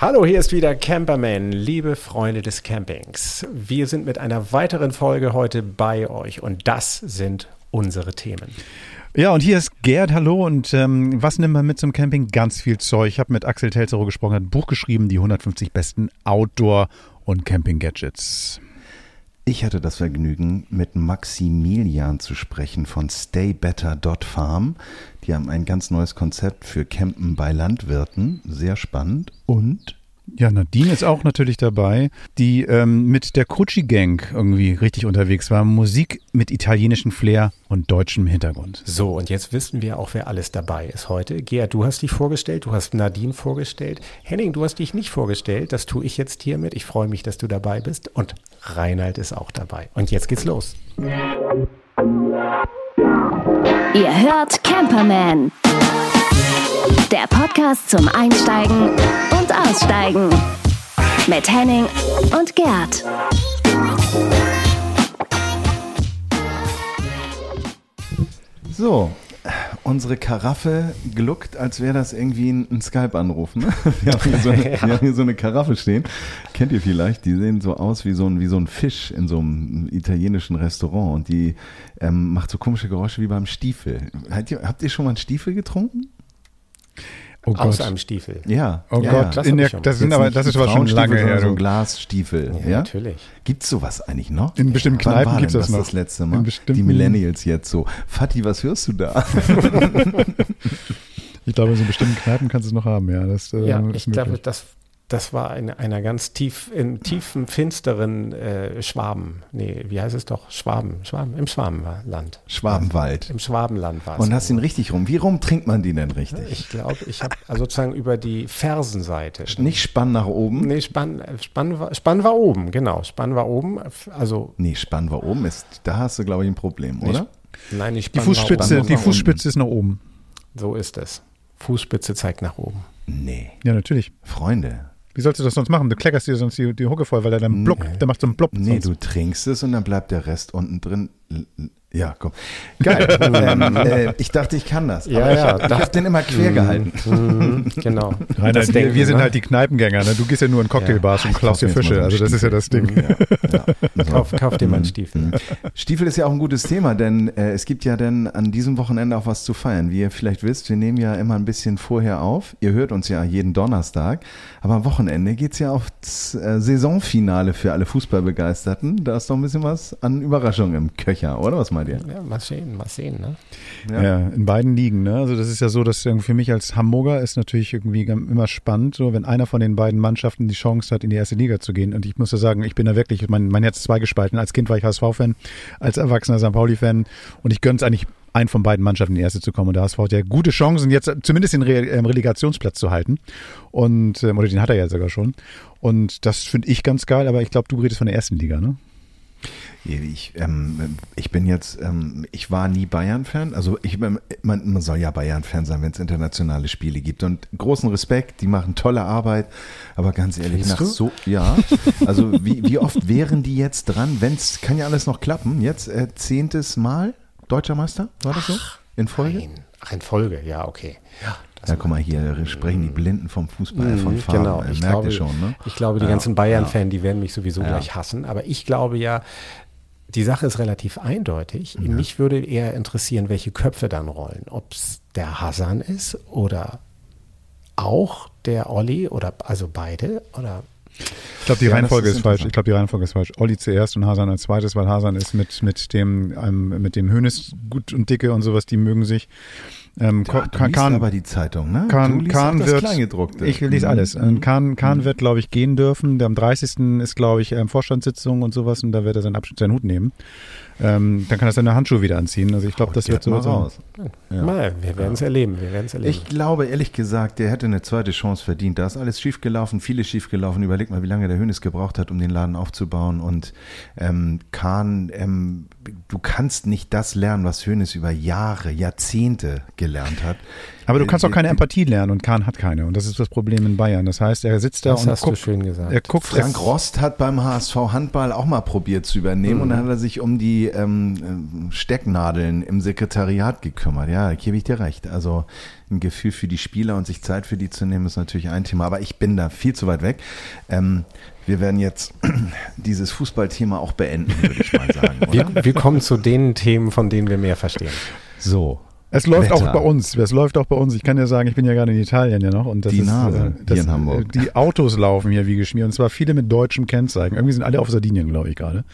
Hallo, hier ist wieder Camperman, liebe Freunde des Campings. Wir sind mit einer weiteren Folge heute bei euch und das sind unsere Themen. Ja, und hier ist Gerd, hallo. Und ähm, was nimmt man mit zum Camping? Ganz viel Zeug. Ich habe mit Axel Telzerow gesprochen, hat ein Buch geschrieben, die 150 besten Outdoor- und Camping-Gadgets. Ich hatte das Vergnügen, mit Maximilian zu sprechen von staybetter.farm. Die haben ein ganz neues Konzept für Campen bei Landwirten. Sehr spannend. Und ja, Nadine ist auch natürlich dabei, die ähm, mit der Kutschi Gang irgendwie richtig unterwegs war. Musik mit italienischem Flair und deutschem Hintergrund. So, und jetzt wissen wir auch, wer alles dabei ist heute. Gerd, du hast dich vorgestellt, du hast Nadine vorgestellt. Henning, du hast dich nicht vorgestellt. Das tue ich jetzt hiermit. Ich freue mich, dass du dabei bist. Und Reinhard ist auch dabei. Und jetzt geht's los. Ihr hört Camperman. Der Podcast zum Einsteigen und Aussteigen. Mit Henning und Gerd. so, unsere Karaffe gluckt, als wäre das irgendwie ein, ein Skype-Anruf. Ne? Wir, haben hier so eine, wir haben hier so eine Karaffe stehen. Kennt ihr vielleicht? Die sehen so aus wie so ein, wie so ein Fisch in so einem italienischen Restaurant und die ähm, macht so komische Geräusche wie beim Stiefel. Habt ihr, habt ihr schon mal einen Stiefel getrunken? Oh Aus Gott. einem Stiefel. Ja. Oh ja, Gott, ja. das der, das, sind aber, das ist aber schon lange her. So ein. Glasstiefel. Ja, Ja, natürlich. Gibt's sowas eigentlich noch? In bestimmten Kneipen gibt es das noch. das letzte Mal? Die Millennials jetzt so. Fatih, was hörst du da? Ich glaube, in so bestimmten Kneipen kannst du es noch haben, ja. Das, äh, Ja, ist ich glaube, das, das war in einer ganz tief, im tiefen, finsteren äh, Schwaben. Nee, wie heißt es doch? Schwaben. Schwaben. Im Schwabenland. Schwabenwald. Im Schwabenland war es. Und hast ihn richtig rum. Wie rum trinkt man die denn richtig? Ich glaube, ich habe also sozusagen über die Fersenseite. Nicht Spann nach oben? Nee, Spann, Spann, war, Spann war oben, genau. Spann war oben. Also, Nee, Spann war oben. Ist, da hast du, glaube ich, ein Problem, oder? nein, nicht Die Fußspitze, oben. die Fußspitze ist nach oben. So ist es. Fußspitze zeigt nach oben. Nee. Ja, natürlich. Freunde. Wie sollst du das sonst machen? Du kleckerst dir sonst die, die Hucke voll, weil er dann blockt, der macht so einen Blob. Nee, sonst. du trinkst es und dann bleibt der Rest unten drin. Ja, komm. Geil. ähm, äh, ich dachte, ich kann das. Ja, aber ja, ich, ich habe den immer quer gehalten. Mhm, genau. Nein, nein, wir, Denken, wir sind ne? halt die Kneipengänger. Ne? Du gehst ja nur in Cocktailbars und Ich klaust dir Fische. Also das ist ja das Ding. Ja, ja. So. Kauf, kauf dir mal einen Stiefel. Mhm. Stiefel ist ja auch ein gutes Thema, denn äh, es gibt ja dann an diesem Wochenende auch was zu feiern. Wie ihr vielleicht wisst, wir nehmen ja immer ein bisschen vorher auf. Ihr hört uns ja jeden Donnerstag. Aber am Wochenende geht's ja aufs äh, Saisonfinale für alle Fußballbegeisterten. Da ist doch ein bisschen was an Überraschung im Köcher, oder? Was meint ihr? Ja, mal sehen, mal sehen. Ne? Ja. in beiden Ligen. Ne? Also das ist ja so, dass für mich als Hamburger ist natürlich irgendwie immer spannend, so wenn einer von den beiden Mannschaften die Chance hat, in die erste Liga zu gehen. Und ich muss ja sagen, ich bin da wirklich, mein, mein Herz ist zweigespalten. Als Kind war ich HSV-Fan, als Erwachsener St. Pauli-Fan und ich gönne es eigentlich einen von beiden Mannschaften in die erste zu kommen. Und der HSV hat ja gute Chancen, jetzt zumindest den Re ähm, Relegationsplatz zu halten. Und, ähm, oder den hat er ja sogar schon. Und das finde ich ganz geil, aber ich glaube, du redest von der ersten Liga, ne? Ich, ähm, ich bin jetzt, ähm, ich war nie Bayern-Fan. Also ich, man, man soll ja Bayern-Fan sein, wenn es internationale Spiele gibt. Und großen Respekt, die machen tolle Arbeit. Aber ganz ehrlich, Findest nach du? so, ja. Also wie, wie oft wären die jetzt dran? Wenn's, kann ja alles noch klappen. Jetzt äh, zehntes Mal deutscher Meister, war das so? In Folge? Nein. Ach, in Folge, ja, okay. Ja, das Ja, guck mal hier, sprechen die Blinden vom Fußball, von Mhm, Farben. Genau, Äh, ich Merkt glaube, schon, ne? ich glaube, die Ja, ganzen Bayern-Fans, die werden mich sowieso Ja. gleich hassen. Aber ich glaube ja, die Sache ist relativ eindeutig. Mich würde eher interessieren, welche Köpfe dann rollen. Ob es der Hassan ist oder auch der Olli oder also beide oder Ich glaube, die Ja, Reihenfolge ist ist, falsch. Ich glaube, die Reihenfolge ist falsch. Olli zuerst und Hasan als zweites, weil Hasan ist mit, mit dem, ähm, mit dem Hönes gut und dicke und sowas, die mögen sich. Ähm, Ja, du liest Kahn- aber die Zeitung, ne? du Kahn, liest Kahn das wird, Kleingedruckte. ich lese Mhm. alles. Ähm, Kahn, Kahn wird, glaube ich, gehen dürfen. Der am 30. ist, glaube ich, ähm, Vorstandssitzung und sowas und da wird er seinen Abschnitt, seinen Hut nehmen. Ähm, dann kann er seine Handschuhe wieder anziehen. Also ich glaube, das wird so. raus. Ja. mal, wir werden es erleben, wir werden es erleben. Ich glaube, ehrlich gesagt, der hätte eine zweite Chance verdient. Da ist alles schiefgelaufen, vieles schiefgelaufen. Überleg mal, wie lange der Hönes gebraucht hat, um den Laden aufzubauen. Und ähm, Kahn, ähm, du kannst nicht das lernen, was Hönes über Jahre, Jahrzehnte gelernt hat. Aber du kannst auch Äh, keine Empathie lernen und Kahn hat keine. Und das ist das Problem in Bayern. Das heißt, er sitzt da das und hast guckt, du schön gesagt. er guckt Frank Rost hat beim HSV Handball auch mal probiert zu übernehmen und dann hat er sich um die ähm, ähm, Stecknadeln im Sekretariat gekümmert. Ja, da gebe ich dir recht. Also ein Gefühl für die Spieler und sich Zeit für die zu nehmen, ist natürlich ein Thema. Aber ich bin da viel zu weit weg. Ähm, wir werden jetzt dieses Fußballthema auch beenden, würde ich mal sagen. Wir, wir kommen zu den Themen, von denen wir mehr verstehen. So, Es läuft Wetter. auch bei uns. Es läuft auch bei uns. Ich kann ja sagen, ich bin ja gerade in Italien ja noch. Und das Die ist, Nase äh, das, hier in Hamburg. äh, Die Autos laufen hier wie geschmiert. Und zwar viele mit deutschem Kennzeichen. Irgendwie sind alle auf Sardinien, glaube ich, gerade.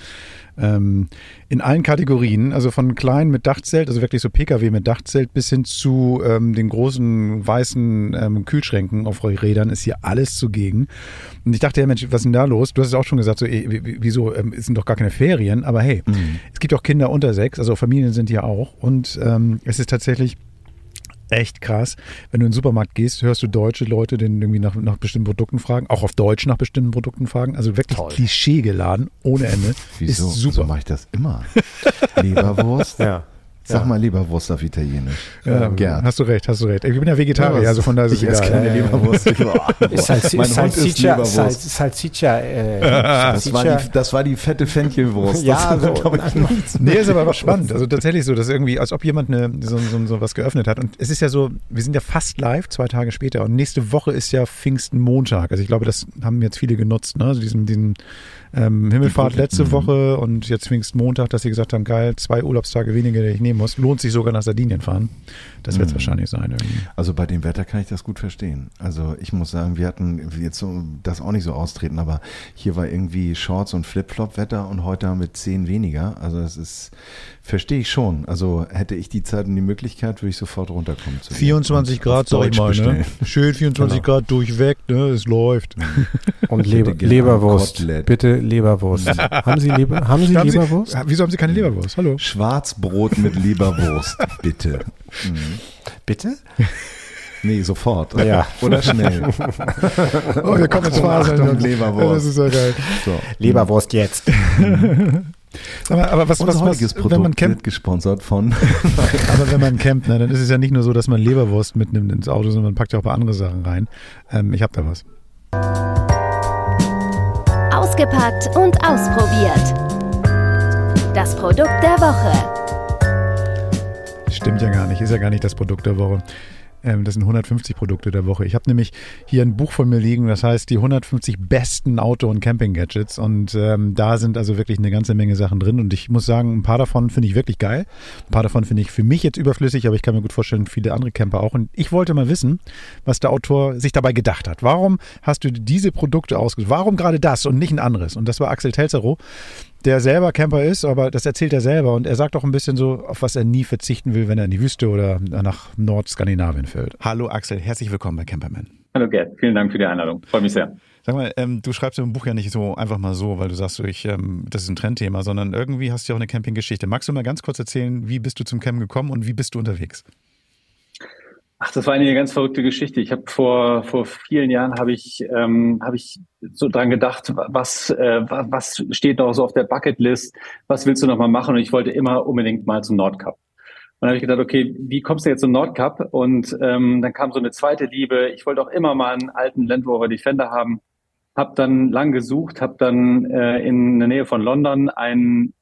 Ähm, in allen Kategorien, also von klein mit Dachzelt, also wirklich so Pkw mit Dachzelt, bis hin zu ähm, den großen weißen ähm, Kühlschränken auf Rädern ist hier alles zugegen. Und ich dachte, ja Mensch, was ist denn da los? Du hast es auch schon gesagt, so, w- wieso, ähm, es sind doch gar keine Ferien, aber hey, es gibt auch Kinder unter sechs, also Familien sind hier auch. Und ähm, es ist tatsächlich echt krass. Wenn du in den Supermarkt gehst, hörst du deutsche Leute, den irgendwie nach, nach bestimmten Produkten fragen, auch auf Deutsch nach bestimmten Produkten fragen. Also wirklich Toll. Klischee geladen, ohne Ende. wieso? Ist So super. mache ich das immer. Leberwurst? Ja. Sag Ja. mal Leberwurst auf Italienisch. Ja, Gerd. Hast du recht, hast du recht. Ich bin ja Vegetarier, also von daher ist es ich esse keine Leberwurst. Ist halt, mein ist Hund isst Leberwurst. Salsiccia. Äh, Das war, Salsiccia. die, das war die fette Fenchelwurst. Ja, das so. glaub ich, nicht. Nee, ist aber aber spannend. Also tatsächlich so, dass irgendwie, als ob jemand eine, so, so, so was geöffnet hat. Und es ist ja so, wir sind ja fast live, zwei Tage später. Und nächste Woche ist ja Pfingstenmontag. Also ich glaube, das haben jetzt viele genutzt, ne? Also diesen, diesen ähm, Himmelfahrt letzte Mhm. Woche und jetzt Pfingstmontag, dass sie gesagt haben, geil, zwei Urlaubstage weniger, die ich nehmen muss. Lohnt sich sogar nach Sardinien fahren. Das wird es Mhm. wahrscheinlich sein irgendwie. Also bei dem Wetter kann ich das gut verstehen. Also ich muss sagen, wir hatten jetzt so, das auch nicht so austreten, aber hier war irgendwie Shorts und Flip-Flop-Wetter und heute haben wir zehn weniger. Also das ist, verstehe ich schon. Also hätte ich die Zeit und die Möglichkeit, würde ich sofort runterkommen. zu dir 24 und Grad, sag ich mal, ne? Schön 24 Genau. Grad durchweg, ne? Es läuft. Und Ich Leber, Leberwurst. Kotelett. Bitte Leberwurst. haben Sie, Leber, haben Sie Haben Sie- Leberwurst? Wieso haben Sie keine Leberwurst? Hallo. Schwarzbrot mit Leberwurst, bitte. Mhm. Bitte? Nee, sofort. Ja. Oder schnell. Oh, wir kommen jetzt Fasern. Achtung, Leberwurst. Das ist ja geil. So. Leberwurst jetzt. Sag mal, aber was, Unser was, heutiges was Produkt wenn man wird campt, gesponsert von aber wenn man campt, ne, dann ist es ja nicht nur so, dass man Leberwurst mitnimmt ins Auto, sondern man packt ja auch ein paar andere Sachen rein. Ähm, ich habe da was. Ausgepackt und ausprobiert. Das Produkt der Woche. Stimmt ja gar nicht, ist ja gar nicht das Produkt der Woche. Ähm, das sind 150 Produkte der Woche. Ich habe nämlich hier ein Buch von mir liegen, das heißt die 150 besten Auto- und Camping-Gadgets. Und ähm, da sind also wirklich eine ganze Menge Sachen drin. Und ich muss sagen, ein paar davon finde ich wirklich geil. Ein paar davon finde ich für mich jetzt überflüssig, aber ich kann mir gut vorstellen, viele andere Camper auch. Und ich wollte mal wissen, was der Autor sich dabei gedacht hat. Warum hast du diese Produkte ausgesucht? Warum gerade das und nicht ein anderes? Und das war Axel Telzerow der selber Camper ist, aber das erzählt er selber und er sagt auch ein bisschen so, auf was er nie verzichten will, wenn er in die Wüste oder nach Nordskandinavien fährt. Hallo Axel, herzlich willkommen bei Camperman. Hallo Gerd, vielen Dank für die Einladung. Freue mich sehr. Sag mal, ähm, du schreibst im Buch ja nicht so einfach mal so, weil du sagst, so, ich, ähm, das ist ein Trendthema, sondern irgendwie hast du ja auch eine Campinggeschichte. Magst du mal ganz kurz erzählen, wie bist du zum Campen gekommen und wie bist du unterwegs? Ach, das war eine ganz verrückte Geschichte. Ich habe vor vor vielen Jahren habe ich ähm, habe ich so dran gedacht, was äh, wa- was steht noch so auf der Bucketlist? Was willst du noch mal machen? Und ich wollte immer unbedingt mal zum Nordkap. Und dann habe ich gedacht, okay, wie kommst du jetzt zum Nordkap? Und ähm, dann kam so eine zweite Liebe. Ich wollte auch immer mal einen alten Land Rover Defender haben. Hab dann lang gesucht, habe dann äh, in der Nähe von London einen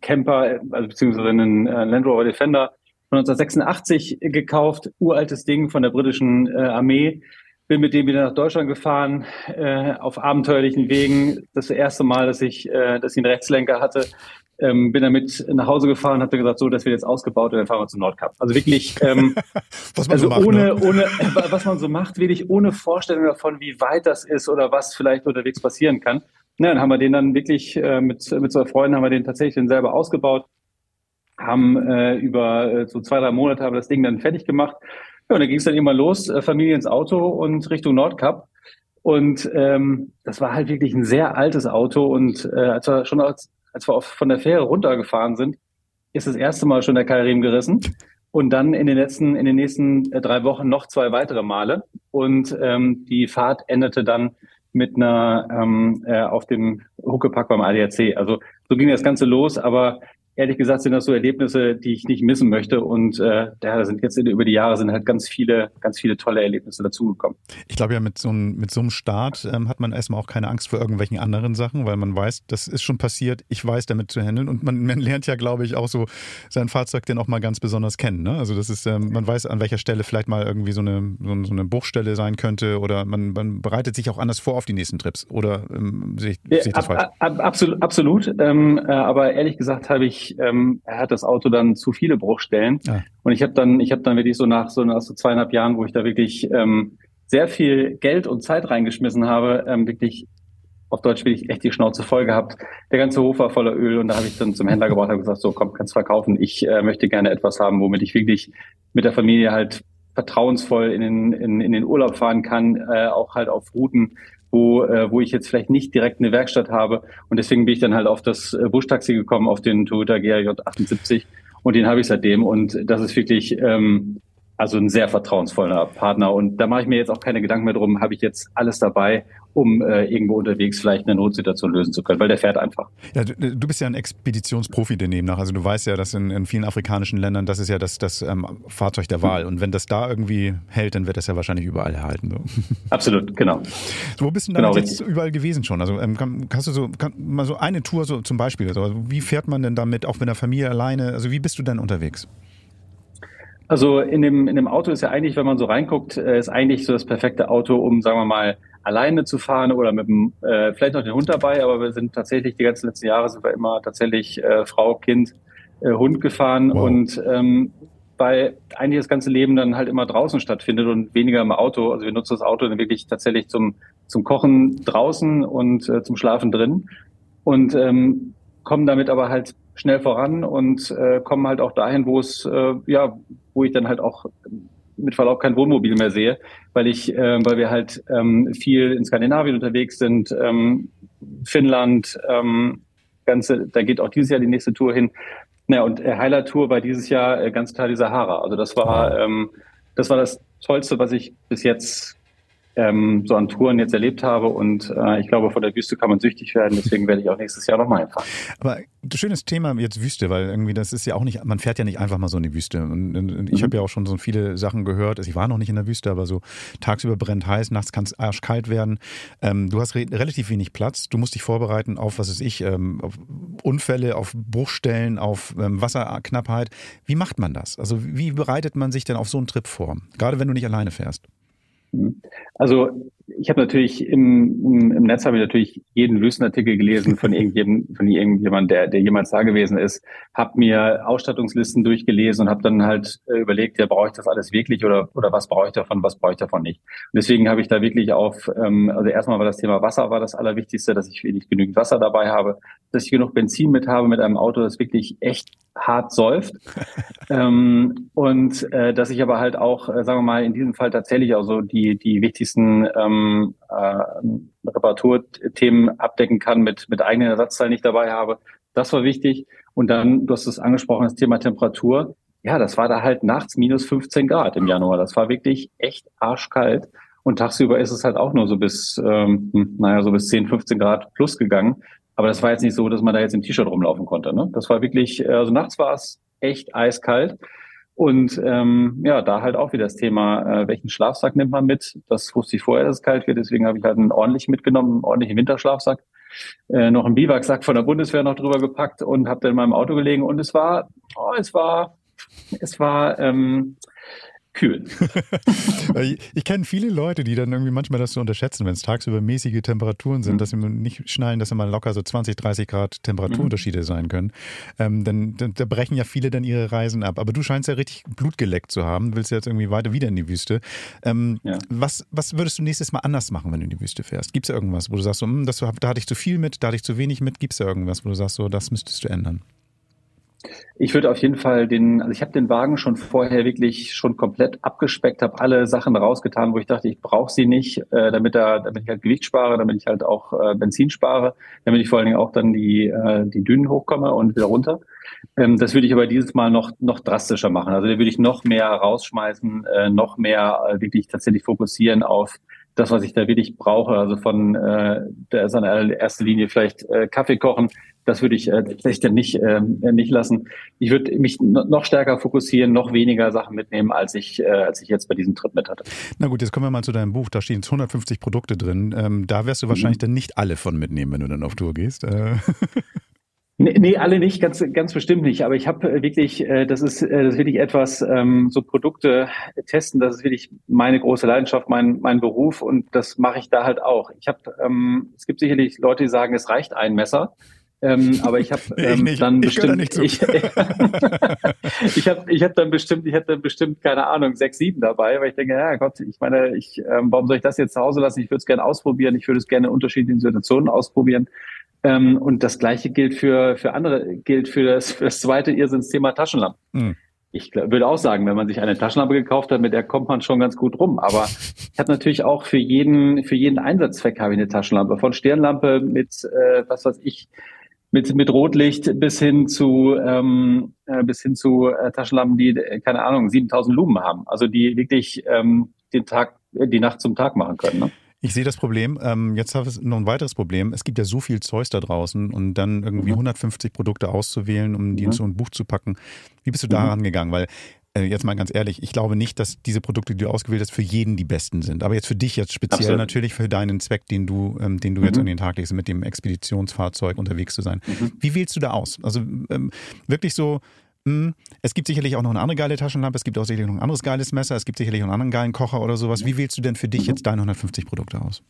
Camper, also beziehungsweise einen äh, Land Rover Defender von 1986 gekauft, uraltes Ding von der britischen äh, Armee. Bin mit dem wieder nach Deutschland gefahren, äh, auf abenteuerlichen Wegen. Das erste Mal, dass ich, äh, dass ich einen Rechtslenker hatte. Ähm, bin damit nach Hause gefahren, hatte gesagt, so, das wird jetzt ausgebaut und dann fahren wir zum Nordkap. Also wirklich, ähm, Was also macht, ohne, ne? ohne, was man so macht, wirklich ohne Vorstellung davon, wie weit das ist oder was vielleicht unterwegs passieren kann. Na, dann haben wir den dann wirklich äh, mit, mit zwei Freunden haben wir den tatsächlich dann selber ausgebaut, haben äh, über äh, so zwei, drei Monate haben wir das Ding dann fertig gemacht. Ja, und dann ging es dann immer los, äh, Familie ins Auto und Richtung Nordkap. Und ähm, das war halt wirklich ein sehr altes Auto. Und äh, als wir schon als, als wir auf, von der Fähre runtergefahren sind, ist das erste Mal schon der Keilriemen gerissen. Und dann in den letzten, in den nächsten äh, drei Wochen noch zwei weitere Male. Und ähm, die Fahrt endete dann mit einer ähm, äh, auf dem Huckepack beim ADAC. Also so ging das Ganze los, aber ehrlich gesagt sind das so Erlebnisse, die ich nicht missen möchte. Und äh, da sind jetzt über die Jahre sind halt ganz viele, ganz viele tolle Erlebnisse dazugekommen. Ich glaube ja, mit so, einem, mit so einem Start ähm, hat man erstmal auch keine Angst vor irgendwelchen anderen Sachen, weil man weiß, das ist schon passiert, ich weiß damit zu handeln. Und man, man lernt ja, glaube ich, auch so sein Fahrzeug dann auch mal ganz besonders kennen. Ne? Also das ist, ähm, man weiß, an welcher Stelle vielleicht mal irgendwie so eine, so, so eine Bruchstelle sein könnte oder man, man, bereitet sich auch anders vor auf die nächsten Trips. Oder ähm, sehe ich, ja, sehe ich das ab, falsch? Ab, absolut, absolut. Ähm, äh, aber ehrlich gesagt habe ich ähm, er hat das Auto dann zu viele Bruchstellen. Ja. Und ich habe dann, ich habe dann wirklich so nach so nach so zweieinhalb Jahren, wo ich da wirklich ähm, sehr viel Geld und Zeit reingeschmissen habe, ähm, wirklich auf Deutsch wirklich echt die Schnauze voll gehabt. Der ganze Hof war voller Öl und da habe ich dann zum Händler gebracht und gesagt, so komm, kannst verkaufen. Ich äh, möchte gerne etwas haben, womit ich wirklich mit der Familie halt vertrauensvoll in den, in, in den Urlaub fahren kann, äh, auch halt auf Routen, wo, äh, wo ich jetzt vielleicht nicht direkt eine Werkstatt habe. Und deswegen bin ich dann halt auf das äh, Buschtaxi gekommen, auf den Toyota GRJ 78 und den habe ich seitdem. Und das ist wirklich ähm, also ein sehr vertrauensvoller Partner. Und da mache ich mir jetzt auch keine Gedanken mehr drum, habe ich jetzt alles dabei um äh, irgendwo unterwegs vielleicht eine Notsituation lösen zu können, weil der fährt einfach. Ja, du, du bist ja ein Expeditionsprofi daneben nach. Also du weißt ja, dass in, in vielen afrikanischen Ländern das ist ja das, das ähm, Fahrzeug der Wahl. Und wenn das da irgendwie hält, dann wird das ja wahrscheinlich überall erhalten. So. Absolut, genau. So, wo bist du denn genau, jetzt überall gewesen schon? Also ähm, kannst du so kann, mal so eine Tour so zum Beispiel? Also, wie fährt man denn damit, auch mit der Familie alleine? Also wie bist du denn unterwegs? Also in dem, in dem Auto ist ja eigentlich, wenn man so reinguckt, äh, ist eigentlich so das perfekte Auto, um, sagen wir mal, alleine zu fahren oder mit dem, äh, vielleicht noch den Hund dabei, aber wir sind tatsächlich die ganzen letzten Jahre sind wir immer tatsächlich äh, Frau, Kind, äh, Hund gefahren wow. und ähm, weil eigentlich das ganze Leben dann halt immer draußen stattfindet und weniger im Auto. Also wir nutzen das Auto dann wirklich tatsächlich zum, zum Kochen draußen und äh, zum Schlafen drin und ähm, kommen damit aber halt schnell voran und äh, kommen halt auch dahin, wo es, äh, ja, wo ich dann halt auch mit Verlaub kein Wohnmobil mehr sehe, weil ich, äh, weil wir halt ähm, viel in Skandinavien unterwegs sind, ähm, Finnland, ähm, ganze, da geht auch dieses Jahr die nächste Tour hin. Naja, und äh, Highlight Tour war dieses Jahr äh, ganz klar die Sahara. Also das war, ähm, das war das Tollste, was ich bis jetzt ähm, so an Touren jetzt erlebt habe. Und äh, ich glaube, von der Wüste kann man süchtig werden. Deswegen werde ich auch nächstes Jahr nochmal hinfahren. Aber schönes Thema jetzt Wüste, weil irgendwie das ist ja auch nicht, man fährt ja nicht einfach mal so in die Wüste. Und, und ich mhm. habe ja auch schon so viele Sachen gehört. Also ich war noch nicht in der Wüste, aber so tagsüber brennt heiß, nachts kann es arschkalt werden. Ähm, du hast re relativ wenig Platz. Du musst dich vorbereiten auf, was weiß ich, ähm, auf Unfälle, auf Bruchstellen, auf ähm, Wasserknappheit. Wie macht man das? Also wie bereitet man sich denn auf so einen Trip vor? Gerade wenn du nicht alleine fährst. Also ich habe natürlich im, im, Netz habe ich natürlich jeden Wüstenartikel gelesen von irgendjemandem, von irgendjemand, der, der jemals da gewesen ist, habe mir Ausstattungslisten durchgelesen und habe dann halt äh, überlegt, ja, brauche ich das alles wirklich oder oder was brauche ich davon, was brauche ich davon nicht. Und deswegen habe ich da wirklich auf, ähm, also erstmal war das Thema Wasser war das Allerwichtigste, dass ich wenig genügend Wasser dabei habe, dass ich genug Benzin mit habe mit einem Auto, das wirklich echt hart säuft. ähm, und äh, dass ich aber halt auch, äh, sagen wir mal, in diesem Fall tatsächlich auch so die, die wichtigsten ähm, äh, Reparaturthemen abdecken kann mit, mit eigenen Ersatzteilen, die ich dabei habe. Das war wichtig. Und dann, du hast es angesprochen, das Thema Temperatur. Ja, das war da halt nachts minus 15 Grad im Januar. Das war wirklich echt arschkalt. Und tagsüber ist es halt auch nur so bis, ähm, hm, naja, so bis 10, 15 Grad plus gegangen. Aber das war jetzt nicht so, dass man da jetzt im T-Shirt rumlaufen konnte. Ne? Das war wirklich, äh, also nachts war es echt eiskalt. Und ähm, ja, da halt auch wieder das Thema, äh, welchen Schlafsack nimmt man mit? Das wusste ich vorher, dass es kalt wird, deswegen habe ich halt einen ordentlichen mitgenommen, einen ordentlichen Winterschlafsack. Äh, noch einen Biwaksack von der Bundeswehr noch drüber gepackt und habe dann in meinem Auto gelegen und es war, oh, es war, es war ähm, kühl. ich, ich kenne viele Leute, die dann irgendwie manchmal das so unterschätzen, wenn es tagsüber mäßige Temperaturen sind, mhm. dass sie nicht schnallen, dass immer locker so 20, 30 Grad Temperaturunterschiede mhm. sein können. Ähm, dann, dann da brechen ja viele dann ihre Reisen ab. Aber du scheinst ja richtig Blut geleckt zu haben, willst ja jetzt irgendwie weiter wieder in die Wüste. Ähm, ja. was, was würdest du nächstes Mal anders machen, wenn du in die Wüste fährst? Gibt es irgendwas, wo du sagst, so, hm, das, da hatte ich zu viel mit, da hatte ich zu wenig mit? Gibt es da irgendwas, wo du sagst, so, das müsstest du ändern? Ich würde auf jeden Fall den, also ich habe den Wagen schon vorher wirklich schon komplett abgespeckt, habe alle Sachen rausgetan, wo ich dachte, ich brauche sie nicht, äh, damit da, damit ich halt Gewicht spare, damit ich halt auch äh, Benzin spare, damit ich vor allen Dingen auch dann die äh, die Dünen hochkomme und wieder runter. Ähm, das würde ich aber dieses Mal noch noch drastischer machen. Also da würde ich noch mehr rausschmeißen, äh, noch mehr äh, wirklich tatsächlich fokussieren auf das, was ich da wirklich brauche. Also von äh, da ist an erster Linie vielleicht äh, Kaffee kochen. Das würde ich äh, tatsächlich nicht, äh, nicht lassen. Ich würde mich noch stärker fokussieren, noch weniger Sachen mitnehmen, als ich, äh, als ich jetzt bei diesem Trip mit hatte. Na gut, jetzt kommen wir mal zu deinem Buch. Da stehen 150 Produkte drin. Ähm, da wirst du wahrscheinlich mhm. dann nicht alle von mitnehmen, wenn du dann auf Tour gehst. Äh. Nee, nee, alle nicht, ganz, ganz bestimmt nicht. Aber ich habe äh, wirklich, äh, das ist, äh, das ist wirklich etwas, ähm, so Produkte testen, das ist wirklich meine große Leidenschaft, mein, mein Beruf und das mache ich da halt auch. Ich habe, ähm, es gibt sicherlich Leute, die sagen, es reicht ein Messer. Ähm, aber ich habe ähm, ich dann ich bestimmt, nicht ich, ich habe ich hab dann bestimmt, ich hätte dann bestimmt keine Ahnung sechs, sieben dabei, weil ich denke, ja Gott, ich meine, ich, ähm, warum soll ich das jetzt zu Hause lassen? Ich würde es gerne ausprobieren, ich würde es gerne in unterschiedlichen Situationen ausprobieren. Ähm, und das Gleiche gilt für, für andere, gilt für das, für das zweite Irrsinnsthema Taschenlampen. Mhm. Ich glaub, würde auch sagen, wenn man sich eine Taschenlampe gekauft hat, mit der kommt man schon ganz gut rum. Aber ich habe natürlich auch für jeden, für jeden Einsatzzweck habe ich eine Taschenlampe. Von Stirnlampe mit, äh, was weiß ich, mit, mit Rotlicht bis hin zu, ähm, äh, bis hin zu äh, Taschenlampen, die, äh, keine Ahnung, 7000 Lumen haben. Also die wirklich ähm, den Tag, die Nacht zum Tag machen können. Ne? Ich sehe das Problem. Ähm, jetzt habe ich noch ein weiteres Problem. Es gibt ja so viel Zeus da draußen und dann irgendwie mhm. 150 Produkte auszuwählen, um die mhm. in so ein Buch zu packen. Wie bist du da mhm. rangegangen? Weil äh, jetzt mal ganz ehrlich, ich glaube nicht, dass diese Produkte, die du ausgewählt hast, für jeden die besten sind. Aber jetzt für dich jetzt speziell Absolut. natürlich für deinen Zweck, den du, ähm, den du mhm. jetzt an den Tag legst, mit dem Expeditionsfahrzeug unterwegs zu sein. Mhm. Wie wählst du da aus? Also ähm, wirklich so es gibt sicherlich auch noch eine andere geile Taschenlampe, es gibt auch sicherlich noch ein anderes geiles Messer, es gibt sicherlich auch einen anderen geilen Kocher oder sowas. Wie wählst du denn für dich jetzt deine 150 Produkte aus?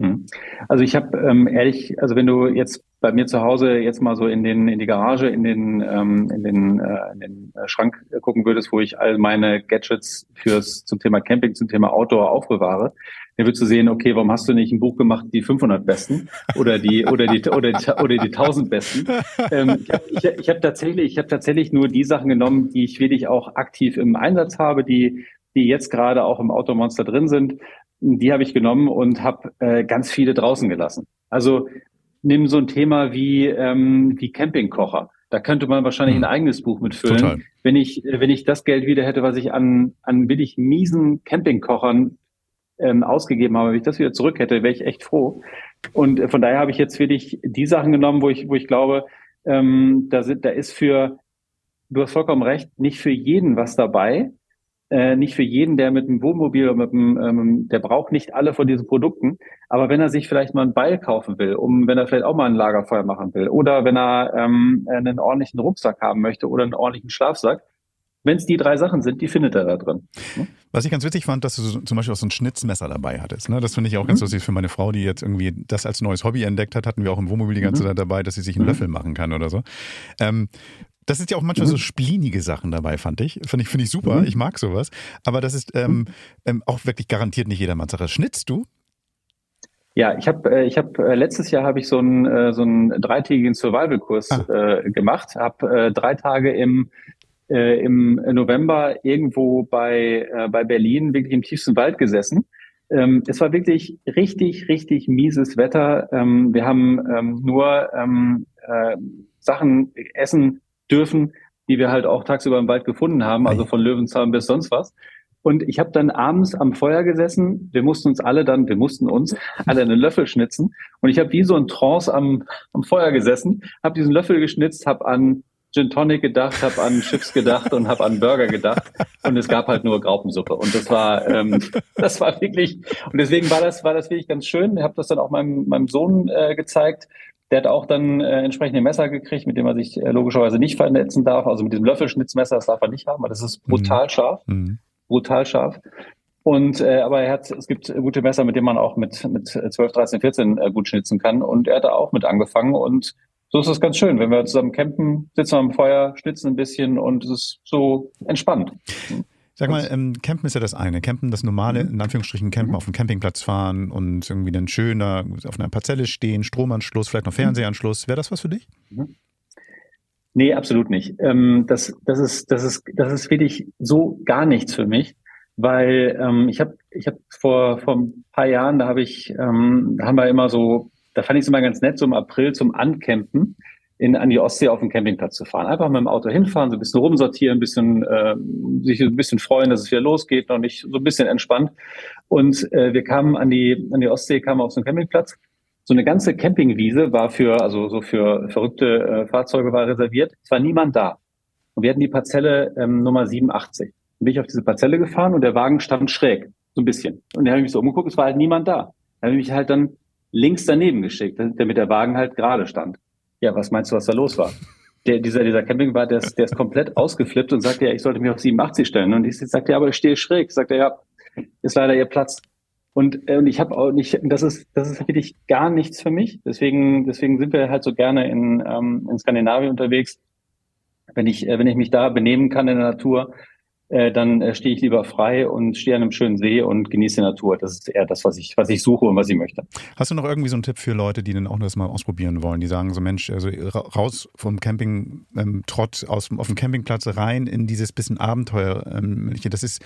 Hm. Also ich habe ähm, ehrlich, also wenn du jetzt bei mir zu Hause jetzt mal so in den in die Garage, in den ähm, in den, äh, in den Schrank gucken würdest, wo ich all meine Gadgets fürs zum Thema Camping, zum Thema Outdoor aufbewahre, dann würdest du sehen, okay, warum hast du nicht ein Buch gemacht, die 500 Besten oder die oder die oder die, oder die 1000 Besten? Ähm, ich habe ich, ich hab tatsächlich, ich habe tatsächlich nur die Sachen genommen, die ich wirklich auch aktiv im Einsatz habe, die die jetzt gerade auch im Automonster drin sind. Die habe ich genommen und habe äh, ganz viele draußen gelassen. Also nimm so ein Thema wie ähm, wie Campingkocher. Da könnte man wahrscheinlich ein hm. eigenes Buch mitfüllen. Total. Wenn ich, wenn ich das Geld wieder hätte, was ich an, an wirklich miesen Campingkochern ähm, ausgegeben habe, wenn ich das wieder zurück hätte, wäre ich echt froh. Und äh, von daher habe ich jetzt wirklich die Sachen genommen, wo ich, wo ich glaube, ähm, da, sind, da ist für, du hast vollkommen recht, nicht für jeden was dabei. Äh, nicht für jeden, der mit einem Wohnmobil oder mit einem, ähm, der braucht nicht alle von diesen Produkten. Aber wenn er sich vielleicht mal ein Beil kaufen will, um, wenn er vielleicht auch mal ein Lagerfeuer machen will, oder wenn er ähm, einen ordentlichen Rucksack haben möchte oder einen ordentlichen Schlafsack, wenn es die drei Sachen sind, die findet er da drin. Ne? Was ich ganz witzig fand, dass du so, zum Beispiel auch so ein Schnitzmesser dabei hattest. Ne? Das finde ich auch mhm. ganz lustig für meine Frau, die jetzt irgendwie das als neues Hobby entdeckt hat, hatten wir auch im Wohnmobil die ganze mhm. Zeit dabei, dass sie sich einen mhm. Löffel machen kann oder so. Ähm, das ist ja auch manchmal so mhm. splinige Sachen dabei, fand ich. Finde ich, find ich super. Mhm. Ich mag sowas. Aber das ist ähm, ähm, auch wirklich garantiert nicht jedermanns Sache. Schnitzt du? Ja, ich habe äh, ich hab, äh, letztes Jahr habe ich so einen äh, so einen dreitägigen Survival-Kurs ah. äh, gemacht, habe äh, drei Tage im äh, im November irgendwo bei, äh, bei Berlin wirklich im tiefsten Wald gesessen. Ähm, es war wirklich richtig, richtig mieses Wetter. Ähm, wir haben ähm, nur ähm, äh, Sachen essen dürfen, die wir halt auch tagsüber im Wald gefunden haben, also von Löwenzahn bis sonst was. Und ich habe dann abends am Feuer gesessen. Wir mussten uns alle dann, wir mussten uns alle einen Löffel schnitzen. Und ich habe wie so ein Trance am, am Feuer gesessen, habe diesen Löffel geschnitzt, habe an Gin Tonic gedacht, habe an Chips gedacht und habe an Burger gedacht und es gab halt nur Graupensuppe und das war ähm, das war wirklich und deswegen war das war das wirklich ganz schön. Ich habe das dann auch meinem meinem Sohn äh, gezeigt. Der hat auch dann äh, entsprechende Messer gekriegt, mit dem er sich äh, logischerweise nicht vernetzen darf. Also mit diesem Löffelschnitzmesser, das darf er nicht haben, weil das ist brutal mhm. scharf, mhm. brutal scharf. Und äh, aber er hat, es gibt gute Messer, mit denen man auch mit mit 12, 13, 14 äh, gut schnitzen kann. Und er hat da auch mit angefangen und so ist es ganz schön. Wenn wir zusammen campen, sitzen wir am Feuer, schnitzen ein bisschen und es ist so entspannt. Sag mal, ähm, Campen ist ja das eine. Campen, das normale, in Anführungsstrichen, Campen mhm. auf dem Campingplatz fahren und irgendwie dann schöner auf einer Parzelle stehen, Stromanschluss, vielleicht noch Fernsehanschluss. Wäre das was für dich? Mhm. Nee, absolut nicht. Ähm, das, das, ist, das, ist, das ist wirklich so gar nichts für mich, weil ähm, ich habe ich hab vor, vor ein paar Jahren, da habe ich, ähm, da haben wir immer so da fand ich es immer ganz nett, so im April zum Ancampen in, an die Ostsee auf den Campingplatz zu fahren. Einfach mit dem Auto hinfahren, so ein bisschen rumsortieren, ein bisschen, äh, sich ein bisschen freuen, dass es wieder losgeht, noch nicht so ein bisschen entspannt. Und äh, wir kamen an die, an die Ostsee, kamen auf so einen Campingplatz. So eine ganze Campingwiese war für, also so für verrückte äh, Fahrzeuge war reserviert. Es war niemand da. Und wir hatten die Parzelle ähm, Nummer 87. Dann bin ich auf diese Parzelle gefahren und der Wagen stand schräg, so ein bisschen. Und da habe ich mich so umgeguckt, es war halt niemand da. Da habe ich mich halt dann links daneben geschickt, damit der Wagen halt gerade stand. Ja, was meinst du, was da los war? Der, dieser, dieser Camping war, der ist, der ist komplett ausgeflippt und sagte, ja, ich sollte mich auf 87 stellen. Und ich sagte, ja, aber ich stehe schräg. Sagte er, ja, ist leider Ihr Platz. Und, äh, und ich habe auch nicht, das ist, das ist wirklich gar nichts für mich. Deswegen, deswegen sind wir halt so gerne in, ähm, in Skandinavien unterwegs. Wenn ich, äh, wenn ich mich da benehmen kann in der Natur, äh, dann äh, stehe ich lieber frei und stehe an einem schönen See und genieße die Natur. Das ist eher das, was ich, was ich suche und was ich möchte. Hast du noch irgendwie so einen Tipp für Leute, die dann auch das mal ausprobieren wollen? Die sagen so, Mensch, also raus vom Camping-Trott ähm, aus, auf dem Campingplatz rein in dieses bisschen Abenteuer. Ähm, das ist,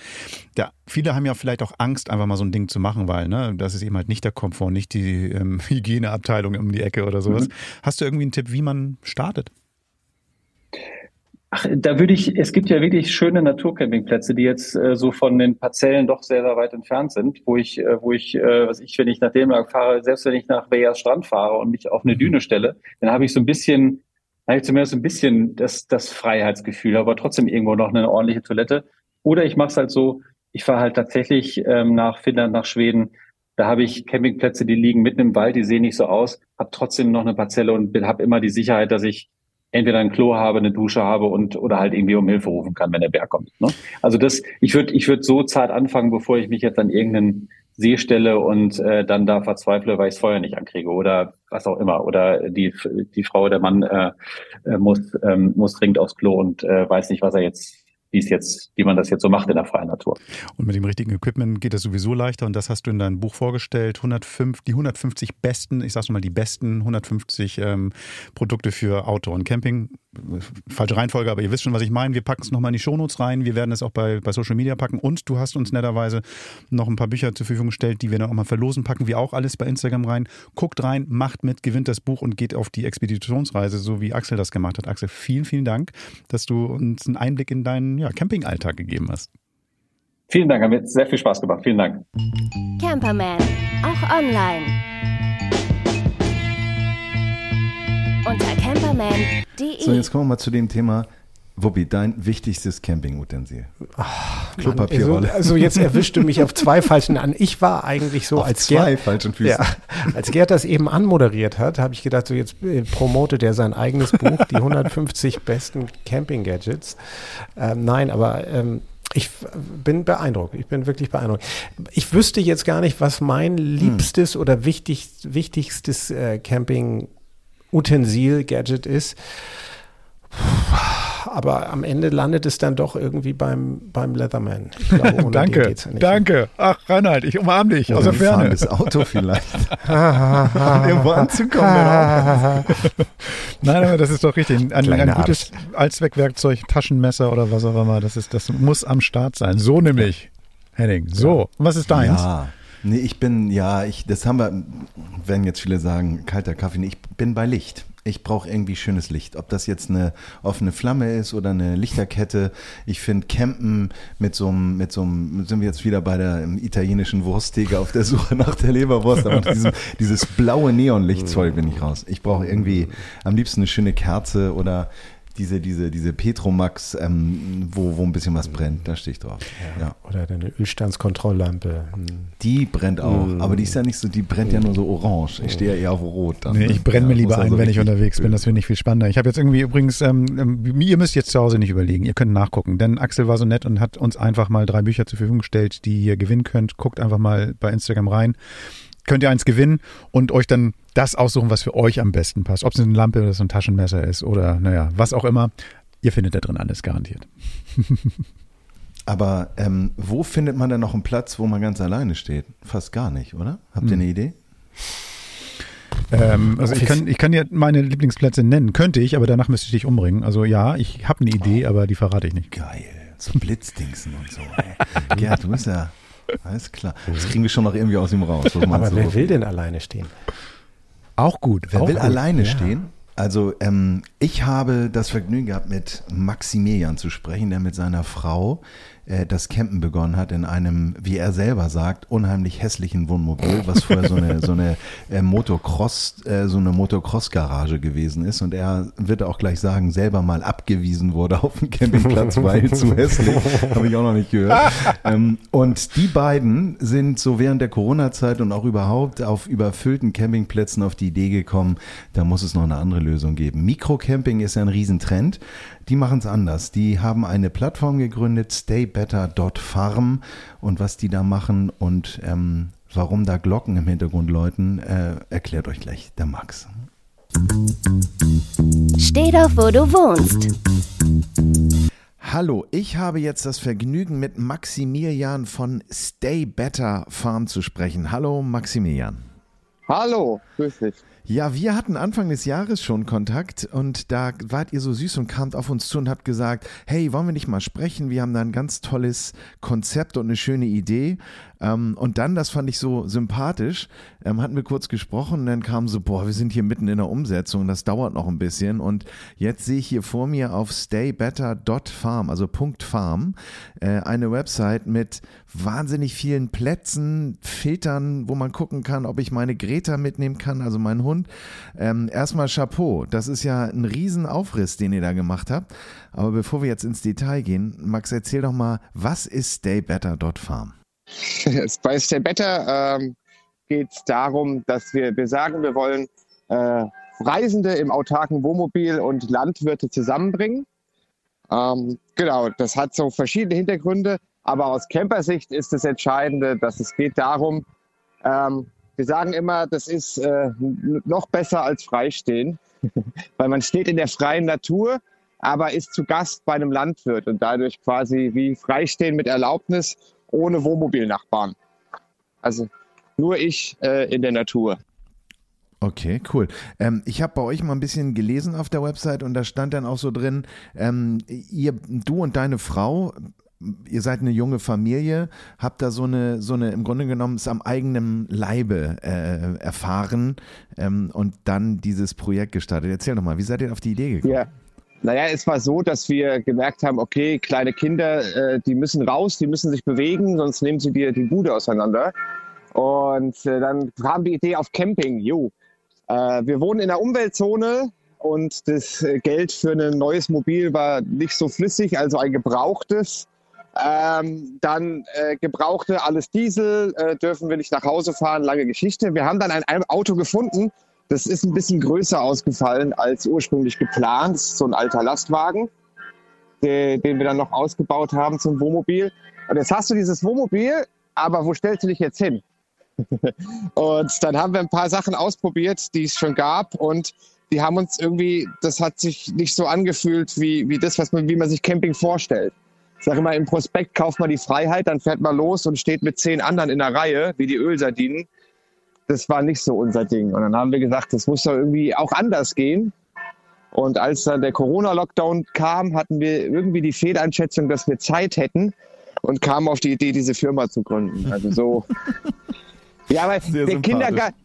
ja, viele haben ja vielleicht auch Angst, einfach mal so ein Ding zu machen, weil, ne, das ist eben halt nicht der Komfort, nicht die ähm, Hygieneabteilung um die Ecke oder sowas. Mhm. Hast du irgendwie einen Tipp, wie man startet? Ach, da würde ich, es gibt ja wirklich schöne Naturcampingplätze, die jetzt äh, so von den Parzellen doch sehr, sehr weit entfernt sind, wo ich, äh, wo ich, äh, was ich, wenn ich nach Dänemark fahre, selbst wenn ich nach Weas Strand fahre und mich auf eine Düne stelle, dann habe ich so ein bisschen, habe ich zumindest ein bisschen das, das Freiheitsgefühl, aber trotzdem irgendwo noch eine ordentliche Toilette. Oder ich mache es halt so, ich fahre halt tatsächlich ähm, nach Finnland, nach Schweden, da habe ich Campingplätze, die liegen mitten im Wald, die sehen nicht so aus, habe trotzdem noch eine Parzelle und habe immer die Sicherheit, dass ich entweder ein Klo habe, eine Dusche habe und oder halt irgendwie um Hilfe rufen kann, wenn der Berg kommt. Ne? Also das, ich würde ich würde so zart anfangen, bevor ich mich jetzt an irgendeinen See stelle und äh, dann da verzweifle, weil ich Feuer nicht ankriege oder was auch immer. Oder die, die Frau, der Mann äh, äh muss, ähm, muss dringend aufs Klo und äh, weiß nicht, was er jetzt wie es jetzt, wie man das jetzt so macht in der freien Natur. Und mit dem richtigen Equipment geht das sowieso leichter und das hast du in deinem Buch vorgestellt. 105, die 150 besten, ich sag's mal, die besten 150 ähm, Produkte für Outdoor und Camping falsche Reihenfolge, aber ihr wisst schon, was ich meine. Wir packen es nochmal in die Shownotes rein. Wir werden es auch bei, bei Social Media packen. Und du hast uns netterweise noch ein paar Bücher zur Verfügung gestellt, die wir dann auch mal verlosen. Packen wir auch alles bei Instagram rein. Guckt rein, macht mit, gewinnt das Buch und geht auf die Expeditionsreise, so wie Axel das gemacht hat. Axel, vielen, vielen Dank, dass du uns einen Einblick in deinen ja, Campingalltag gegeben hast. Vielen Dank, hat mir sehr viel Spaß gemacht. Vielen Dank. Camperman, auch online. Unter camperman.de. So, jetzt kommen wir mal zu dem Thema. Wuppi, dein wichtigstes Campingutensil. Klopapierrolle. Also, also, jetzt erwischte mich auf zwei falschen an. Ich war eigentlich so, auf als zwei Gerd, falschen Füßen. Ja, als Gerd das eben anmoderiert hat, habe ich gedacht, so jetzt äh, promotet er sein eigenes Buch, die 150 besten Camping-Gadgets. Ähm, nein, aber ähm, ich bin beeindruckt. Ich bin wirklich beeindruckt. Ich wüsste jetzt gar nicht, was mein hm. liebstes hm. oder wichtig, wichtigstes äh, Camping Utensil, Gadget ist. Aber am Ende landet es dann doch irgendwie beim, beim Leatherman. Glaube, danke, ja danke. Ach, Reinhard, ich umarme dich Oder aus der Ferne. das Auto vielleicht. irgendwo anzukommen. Nein, aber das ist doch richtig. Ein, ein gutes Allzweckwerkzeug, Taschenmesser oder was auch immer, das, ist, das muss am Start sein. So nämlich, Henning. So, was ist deins? Ja. Nee, ich bin, ja, ich, das haben wir, werden jetzt viele sagen, kalter Kaffee. Nee, ich bin bei Licht. Ich brauche irgendwie schönes Licht. Ob das jetzt eine offene Flamme ist oder eine Lichterkette. Ich finde Campen mit so einem, mit so einem, sind wir jetzt wieder bei der italienischen Wursttheke auf der Suche nach der Leberwurst. Aber diesem, dieses blaue Neonlichtzeug bin ich raus. Ich brauche irgendwie am liebsten eine schöne Kerze oder diese, diese, diese Petromax, ähm, wo, wo ein bisschen was brennt, da stehe ich drauf. Ja. ja. Oder eine Ölstandskontrolllampe. Hm. Die brennt auch, mhm. aber die ist ja nicht so, die brennt ja nur so orange. Ich stehe ja eher auf rot. Dann, nee, ich brenne mir lieber ein, so wenn ich unterwegs bin. Das finde ich viel spannender. Ich habe jetzt irgendwie übrigens, ähm, ähm, ihr müsst jetzt zu Hause nicht überlegen, ihr könnt nachgucken, denn Axel war so nett und hat uns einfach mal drei Bücher zur Verfügung gestellt, die ihr gewinnen könnt. Guckt einfach mal bei Instagram rein könnt ihr eins gewinnen und euch dann das aussuchen, was für euch am besten passt. Ob es eine Lampe oder so ein Taschenmesser ist oder naja, was auch immer. Ihr findet da drin alles garantiert. Aber ähm, wo findet man denn noch einen Platz, wo man ganz alleine steht? Fast gar nicht, oder? Habt ihr hm. eine Idee? Ähm, also ich kann, ich kann dir meine Lieblingsplätze nennen. Könnte ich, aber danach müsste ich dich umbringen. Also ja, ich habe eine Idee, oh. aber die verrate ich nicht. Geil. So Blitzdingsen und so. Ey. Gerd, du bist ja alles klar. Das kriegen wir schon noch irgendwie aus ihm raus. Aber wer will denn alleine stehen? Auch gut. Wer auch will gut. alleine ja. stehen? Also ähm, ich habe das Vergnügen gehabt, mit Maximilian zu sprechen, der mit seiner Frau äh, das Campen begonnen hat in einem, wie er selber sagt, unheimlich hässlichen Wohnmobil, was vorher so eine, so eine äh, Motocross, äh, so eine Motocross-Garage gewesen ist. Und er wird auch gleich sagen, selber mal abgewiesen wurde auf dem Campingplatz, weil zu hässlich. Habe ich auch noch nicht gehört. ähm, und die beiden sind so während der Corona-Zeit und auch überhaupt auf überfüllten Campingplätzen auf die Idee gekommen, da muss es noch eine andere Lösung geben. Mikrocamping ist ja ein Riesentrend. Die machen es anders. Die haben eine Plattform gegründet, staybetter.farm und was die da machen und ähm, warum da Glocken im Hintergrund läuten, äh, erklärt euch gleich der Max. Steh doch, wo du wohnst. Hallo, ich habe jetzt das Vergnügen, mit Maximilian von Stay Better Farm zu sprechen. Hallo, Maximilian. Hallo, grüß dich. Ja, wir hatten Anfang des Jahres schon Kontakt und da wart ihr so süß und kamt auf uns zu und habt gesagt, hey, wollen wir nicht mal sprechen? Wir haben da ein ganz tolles Konzept und eine schöne Idee. Ähm, und dann, das fand ich so sympathisch, ähm, hatten wir kurz gesprochen und dann kam so, boah, wir sind hier mitten in der Umsetzung, das dauert noch ein bisschen. Und jetzt sehe ich hier vor mir auf staybetter.farm, also .farm, äh, eine Website mit wahnsinnig vielen Plätzen, Filtern, wo man gucken kann, ob ich meine Greta mitnehmen kann, also meinen Hund. Ähm, erstmal Chapeau, das ist ja ein Riesenaufriss, den ihr da gemacht habt. Aber bevor wir jetzt ins Detail gehen, Max, erzähl doch mal, was ist staybetter.farm? Bei Stay Better ähm, geht es darum, dass wir, wir sagen, wir wollen äh, Reisende im autarken Wohnmobil und Landwirte zusammenbringen. Ähm, genau, das hat so verschiedene Hintergründe, aber aus Campersicht ist das Entscheidende, dass es geht darum, ähm, wir sagen immer, das ist äh, noch besser als Freistehen, weil man steht in der freien Natur, aber ist zu Gast bei einem Landwirt und dadurch quasi wie Freistehen mit Erlaubnis ohne Wohnmobilnachbarn. Also nur ich äh, in der Natur. Okay, cool. Ähm, ich habe bei euch mal ein bisschen gelesen auf der Website und da stand dann auch so drin, ähm, ihr, du und deine Frau, ihr seid eine junge Familie, habt da so eine, so eine, im Grunde genommen es am eigenen Leibe äh, erfahren ähm, und dann dieses Projekt gestartet. Erzähl doch mal, wie seid ihr auf die Idee gekommen? Ja. Naja, es war so, dass wir gemerkt haben, okay, kleine Kinder, äh, die müssen raus, die müssen sich bewegen, sonst nehmen sie dir die Bude auseinander. Und äh, dann kam die Idee auf Camping. Jo, äh, wir wohnen in der Umweltzone und das äh, Geld für ein neues Mobil war nicht so flüssig, also ein gebrauchtes. Ähm, dann äh, gebrauchte alles Diesel, äh, dürfen wir nicht nach Hause fahren, lange Geschichte. Wir haben dann ein Auto gefunden, das ist ein bisschen größer ausgefallen als ursprünglich geplant. So ein alter Lastwagen, den, den wir dann noch ausgebaut haben zum Wohnmobil. Und jetzt hast du dieses Wohnmobil, aber wo stellst du dich jetzt hin? und dann haben wir ein paar Sachen ausprobiert, die es schon gab und die haben uns irgendwie, das hat sich nicht so angefühlt wie, wie das, was man, wie man sich Camping vorstellt. Ich sage immer, im Prospekt kauft man die Freiheit, dann fährt man los und steht mit zehn anderen in der Reihe, wie die Ölsardinen das war nicht so unser Ding. Und dann haben wir gesagt, das muss doch irgendwie auch anders gehen. Und als dann der Corona-Lockdown kam, hatten wir irgendwie die Fehleinschätzung, dass wir Zeit hätten und kamen auf die Idee, diese Firma zu gründen. Also so. ja, weil der Kindergarten,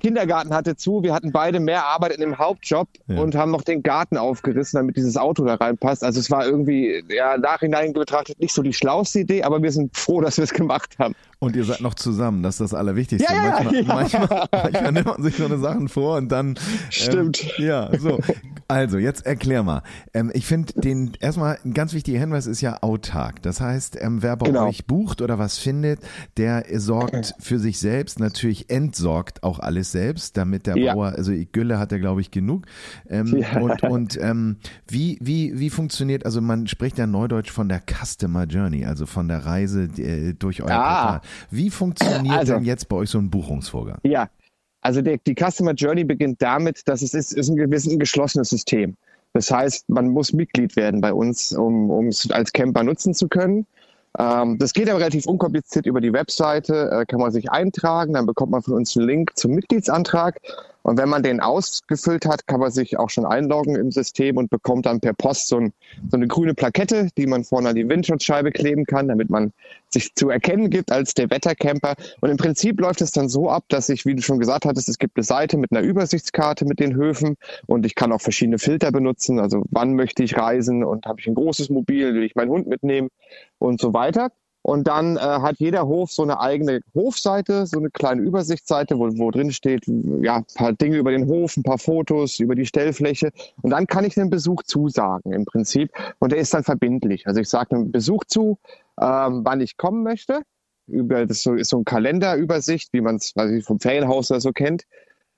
Kindergarten hatte zu, wir hatten beide mehr Arbeit in dem Hauptjob ja. und haben noch den Garten aufgerissen, damit dieses Auto da reinpasst. Also es war irgendwie, ja, nachhinein betrachtet nicht so die schlauste Idee, aber wir sind froh, dass wir es gemacht haben. Und ihr seid noch zusammen, das ist das Allerwichtigste. Ja, manchmal, ja. Manchmal, manchmal, nimmt man sich so eine Sachen vor und dann. Stimmt. Ähm, ja, so. Also, jetzt erklär mal. Ähm, ich finde den, erstmal ein ganz wichtiger Hinweis ist ja autark. Das heißt, ähm, wer bei genau. euch bucht oder was findet, der sorgt für sich selbst, natürlich entsorgt auch alles selbst, damit der ja. Bauer, also Gülle hat er, glaube ich, genug. Ähm, ja. Und, und ähm, wie, wie, wie funktioniert, also man spricht ja neudeutsch von der Customer Journey, also von der Reise äh, durch euer ah. Portal. Wie funktioniert also, denn jetzt bei euch so ein Buchungsvorgang? Ja, also der, die Customer Journey beginnt damit, dass es ist, ist ein gewisses geschlossenes System. Das heißt, man muss Mitglied werden bei uns, um es als Camper nutzen zu können. Ähm, das geht aber relativ unkompliziert über die Webseite, äh, kann man sich eintragen, dann bekommt man von uns einen Link zum Mitgliedsantrag Und wenn man den ausgefüllt hat, kann man sich auch schon einloggen im System und bekommt dann per Post so, ein, so eine grüne Plakette, die man vorne an die Windschutzscheibe kleben kann, damit man sich zu erkennen gibt als der Wettercamper. Und im Prinzip läuft es dann so ab, dass ich, wie du schon gesagt hattest, es gibt eine Seite mit einer Übersichtskarte mit den Höfen und ich kann auch verschiedene Filter benutzen. Also wann möchte ich reisen und habe ich ein großes Mobil, will ich meinen Hund mitnehmen und so weiter. Und dann äh, hat jeder Hof so eine eigene Hofseite, so eine kleine Übersichtsseite, wo, wo drin steht, ja, ein paar Dinge über den Hof, ein paar Fotos über die Stellfläche. Und dann kann ich den Besuch zusagen im Prinzip. Und der ist dann verbindlich. Also ich sage einen Besuch zu, ähm, wann ich kommen möchte. Über, das ist so, ist so eine Kalenderübersicht, wie man es vom Ferienhaus oder so kennt.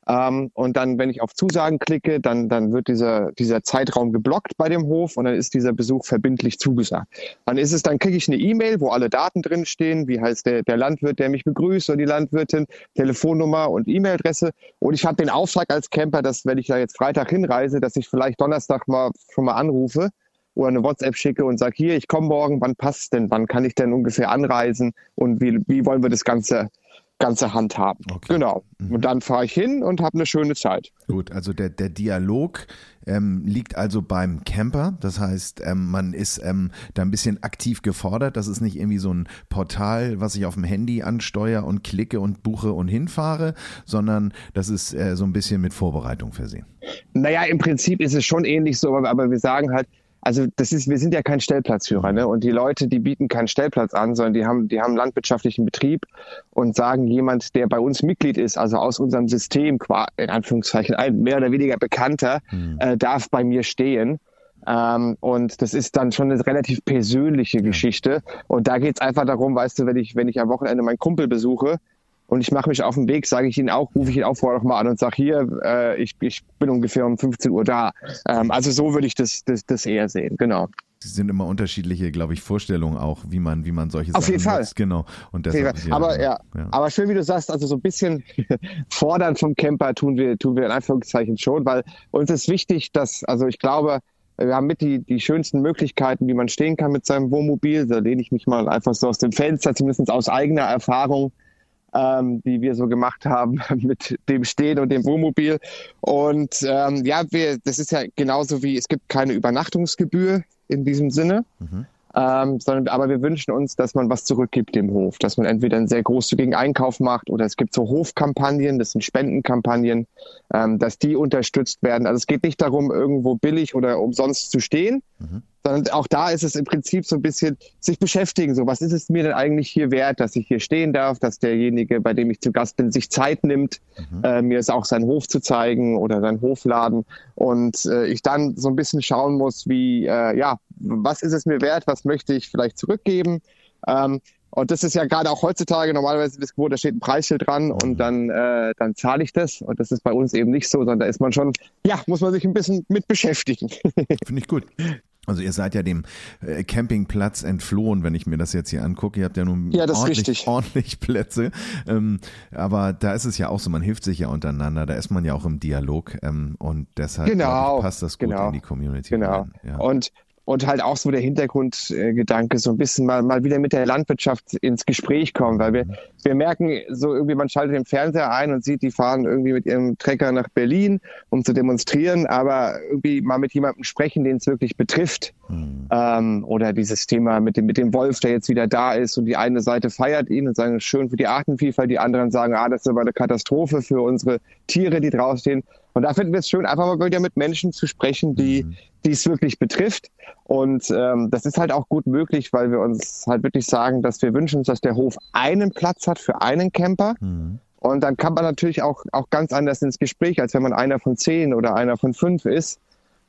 Ähm, und dann, wenn ich auf Zusagen klicke, dann, dann wird dieser, dieser Zeitraum geblockt bei dem Hof und dann ist dieser Besuch verbindlich zugesagt. Dann ist es, dann kriege ich eine E-Mail, wo alle Daten drinstehen, wie heißt der, der Landwirt, der mich begrüßt oder die Landwirtin, Telefonnummer und E-Mail-Adresse. Und ich habe den Auftrag als Camper, dass wenn ich da jetzt Freitag hinreise, dass ich vielleicht Donnerstag mal schon mal anrufe oder eine WhatsApp schicke und sage, hier, ich komme morgen, wann passt denn, wann kann ich denn ungefähr anreisen und wie, wie wollen wir das Ganze ganze Hand haben. Okay. Genau. Mhm. Und dann fahre ich hin und habe eine schöne Zeit. Gut, also der, der Dialog ähm, liegt also beim Camper. Das heißt, ähm, man ist ähm, da ein bisschen aktiv gefordert. Das ist nicht irgendwie so ein Portal, was ich auf dem Handy ansteuere und klicke und buche und hinfahre, sondern das ist äh, so ein bisschen mit Vorbereitung versehen. Naja, im Prinzip ist es schon ähnlich so, aber wir sagen halt, also das ist, wir sind ja kein Stellplatzführer, ne? Und die Leute, die bieten keinen Stellplatz an, sondern die haben, die haben landwirtschaftlichen Betrieb und sagen, jemand, der bei uns Mitglied ist, also aus unserem System, in Anführungszeichen, ein mehr oder weniger Bekannter, mhm. äh, darf bei mir stehen. Ähm, und das ist dann schon eine relativ persönliche. Geschichte. Und da geht's einfach darum, weißt du, wenn ich, wenn ich am Wochenende meinen Kumpel besuche, und ich mache mich auf den Weg, sage ich ihn auch, rufe ich ihn auch vorher noch mal an und sage hier, äh, ich, ich bin ungefähr um 15 Uhr da. Ähm, also so würde ich das, das, das eher sehen, genau. Es sind immer unterschiedliche, glaube ich, Vorstellungen auch, wie man, wie man solche Auf Sachen jeden Fall. Nutzt. Genau. Und deshalb, aber ja, ja, aber schön, wie du sagst, also so ein bisschen fordern vom Camper tun wir, tun wir in Anführungszeichen schon, weil uns ist wichtig, dass, also ich glaube, wir haben mit die, die schönsten Möglichkeiten, wie man stehen kann mit seinem Wohnmobil. Da lehne ich mich mal einfach so aus dem Fenster, zumindest aus eigener Erfahrung ähm, die wir so gemacht haben mit dem Stehen und dem Wohnmobil. Und ähm, ja, wir, das ist ja genauso wie es gibt keine Übernachtungsgebühr in diesem Sinne. Mhm. Ähm, sondern aber wir wünschen uns, dass man was zurückgibt dem Hof, dass man entweder einen sehr großzügigen Einkauf macht oder es gibt so Hofkampagnen, das sind Spendenkampagnen, ähm, dass die unterstützt werden. Also es geht nicht darum, irgendwo billig oder umsonst zu stehen, mhm sondern auch da ist es im Prinzip so ein bisschen sich beschäftigen. So, was ist es mir denn eigentlich hier wert, dass ich hier stehen darf, dass derjenige, bei dem ich zu Gast bin, sich Zeit nimmt, mhm. äh, mir es auch seinen Hof zu zeigen oder seinen Hofladen und äh, ich dann so ein bisschen schauen muss, wie, äh, ja, was ist es mir wert, was möchte ich vielleicht zurückgeben. Ähm, und das ist ja gerade auch heutzutage normalerweise das Quote, da steht ein Preisschild dran und mhm. dann, äh, dann zahle ich das. Und das ist bei uns eben nicht so, sondern da ist man schon, ja, muss man sich ein bisschen mit beschäftigen. Finde ich gut. Also ihr seid ja dem äh, Campingplatz entflohen, wenn ich mir das jetzt hier angucke. Ihr habt ja nun ja, ordentlich, ordentlich, Plätze. Ähm, aber da ist es ja auch so, man hilft sich ja untereinander, da ist man ja auch im Dialog ähm, und deshalb genau, ich, passt das gut genau, in die Community. Genau. Ja. Und und halt auch so der Hintergrundgedanke, so ein bisschen mal, mal wieder mit der Landwirtschaft ins Gespräch kommen, weil wir, wir merken so irgendwie, man schaltet den Fernseher ein und sieht, die fahren irgendwie mit ihrem Trecker nach Berlin, um zu demonstrieren, aber irgendwie mal mit jemandem sprechen, den es wirklich betrifft. Mhm. Ähm, oder dieses Thema mit dem, mit dem Wolf, der jetzt wieder da ist und die eine Seite feiert ihn und sagen, schön für die Artenvielfalt, die anderen sagen, ah, das ist aber eine Katastrophe für unsere Tiere, die draußen stehen. Und da finden wir es schön, einfach mal wieder mit Menschen zu sprechen, die, mhm. die es wirklich betrifft. Und ähm, das ist halt auch gut möglich, weil wir uns halt wirklich sagen, dass wir wünschen uns, dass der Hof einen Platz hat für einen Camper. Mhm. Und dann kann man natürlich auch, auch ganz anders ins Gespräch, als wenn man einer von zehn oder einer von fünf ist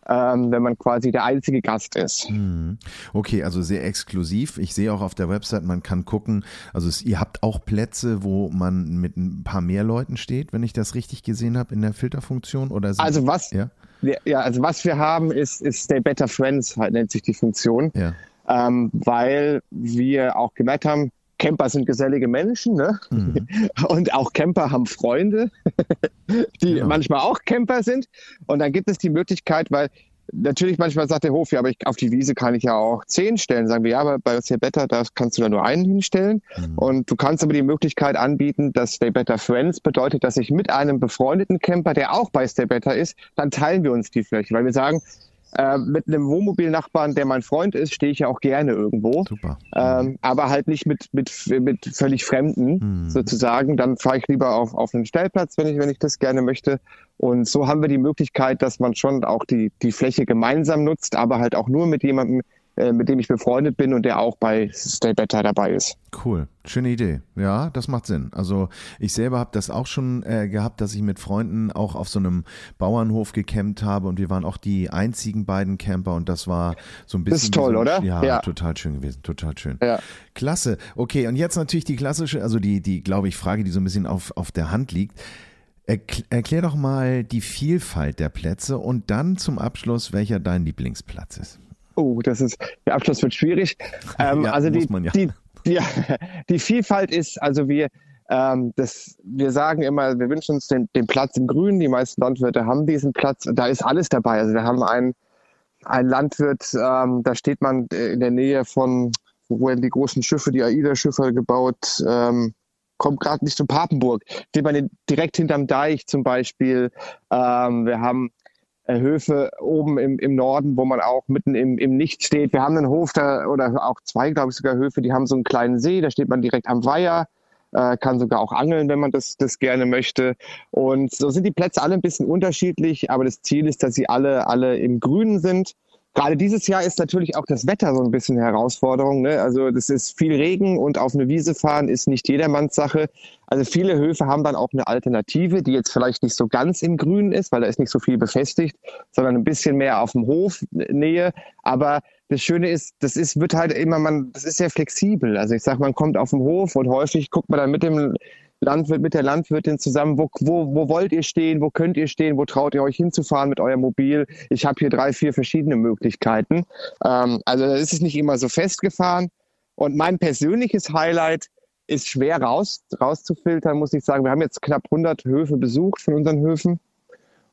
ähm, wenn man quasi der einzige Gast ist. Hm. Okay, also sehr exklusiv. Ich sehe auch auf der Website, man kann gucken, also es, ihr habt auch Plätze, wo man mit ein paar mehr Leuten steht, wenn ich das richtig gesehen habe in der Filterfunktion oder sind, Also was? Ja? ja, also was wir haben ist, ist Stay Better Friends, halt nennt sich die Funktion. Ja. Ähm, weil wir auch gemerkt haben, Camper sind gesellige Menschen, ne? Mhm. Und auch Camper haben Freunde, die genau. manchmal auch Camper sind. Und dann gibt es die Möglichkeit, weil natürlich manchmal sagt der Hof, ja, aber ich, auf die Wiese kann ich ja auch zehn stellen. Sagen wir, ja, aber bei Stay Better, da kannst du da nur einen hinstellen. Mhm. Und du kannst aber die Möglichkeit anbieten, dass Stay Better Friends bedeutet, dass ich mit einem befreundeten Camper, der auch bei Stay Better ist, dann teilen wir uns die Fläche. Weil wir sagen, äh, mit einem Wohnmobilnachbarn, der mein Freund ist, stehe ich ja auch gerne irgendwo. Super. Ähm, aber halt nicht mit, mit, mit völlig Fremden mhm. sozusagen. Dann fahre ich lieber auf, auf einen Stellplatz, wenn ich, wenn ich das gerne möchte. Und so haben wir die Möglichkeit, dass man schon auch die, die Fläche gemeinsam nutzt, aber halt auch nur mit jemandem, äh, mit dem ich befreundet bin und der auch bei Stay Better dabei ist. Cool, schöne Idee. Ja, das macht Sinn. Also ich selber habe das auch schon äh, gehabt, dass ich mit Freunden auch auf so einem Bauernhof gecampt habe und wir waren auch die einzigen beiden Camper und das war so ein bisschen. Das ist toll, so, oder? Ja, ja, total schön gewesen, total schön. Ja. Klasse. Okay, und jetzt natürlich die klassische, also die, die, glaube ich, Frage, die so ein bisschen auf, auf der Hand liegt. Erklär doch mal die Vielfalt der Plätze und dann zum Abschluss, welcher dein Lieblingsplatz ist. Oh, das ist, der Abschluss wird schwierig. Ähm, ja, also die, ja. Die, die, die, Vielfalt ist, also wir, ähm, das, wir sagen immer, wir wünschen uns den, den Platz im Grün. Die meisten Landwirte haben diesen Platz. Da ist alles dabei. Also wir haben einen, einen Landwirt, ähm, da steht man in der Nähe von, wo werden die großen Schiffe, die AIDA-Schiffe gebaut, ähm, kommt gerade nicht zu Papenburg. Steht man direkt hinterm Deich zum Beispiel. Ähm, wir haben Höfe oben im, im Norden, wo man auch mitten im, im Nichts steht. Wir haben einen Hof da, oder auch zwei, glaube ich, sogar Höfe, die haben so einen kleinen See, da steht man direkt am Weiher, äh, kann sogar auch angeln, wenn man das, das gerne möchte. Und so sind die Plätze alle ein bisschen unterschiedlich, aber das Ziel ist, dass sie alle, alle im Grünen sind. Gerade dieses Jahr ist natürlich auch das Wetter so ein bisschen Herausforderung. Ne? Also das ist viel Regen und auf eine Wiese fahren ist nicht jedermanns Sache. Also viele Höfe haben dann auch eine Alternative, die jetzt vielleicht nicht so ganz im Grün ist, weil da ist nicht so viel befestigt, sondern ein bisschen mehr auf dem Hof Nähe. Aber das Schöne ist, das ist, wird halt immer, man, das ist sehr flexibel. Also ich sag, man kommt auf den Hof und häufig guckt man dann mit dem Landwirt, mit der Landwirtin zusammen, wo, wo, wo wollt ihr stehen, wo könnt ihr stehen, wo traut ihr euch hinzufahren mit eurem Mobil. Ich habe hier drei, vier verschiedene Möglichkeiten. Ähm, also da ist es nicht immer so festgefahren. Und mein persönliches Highlight ist schwer raus, rauszufiltern, muss ich sagen. Wir haben jetzt knapp 100 Höfe besucht von unseren Höfen.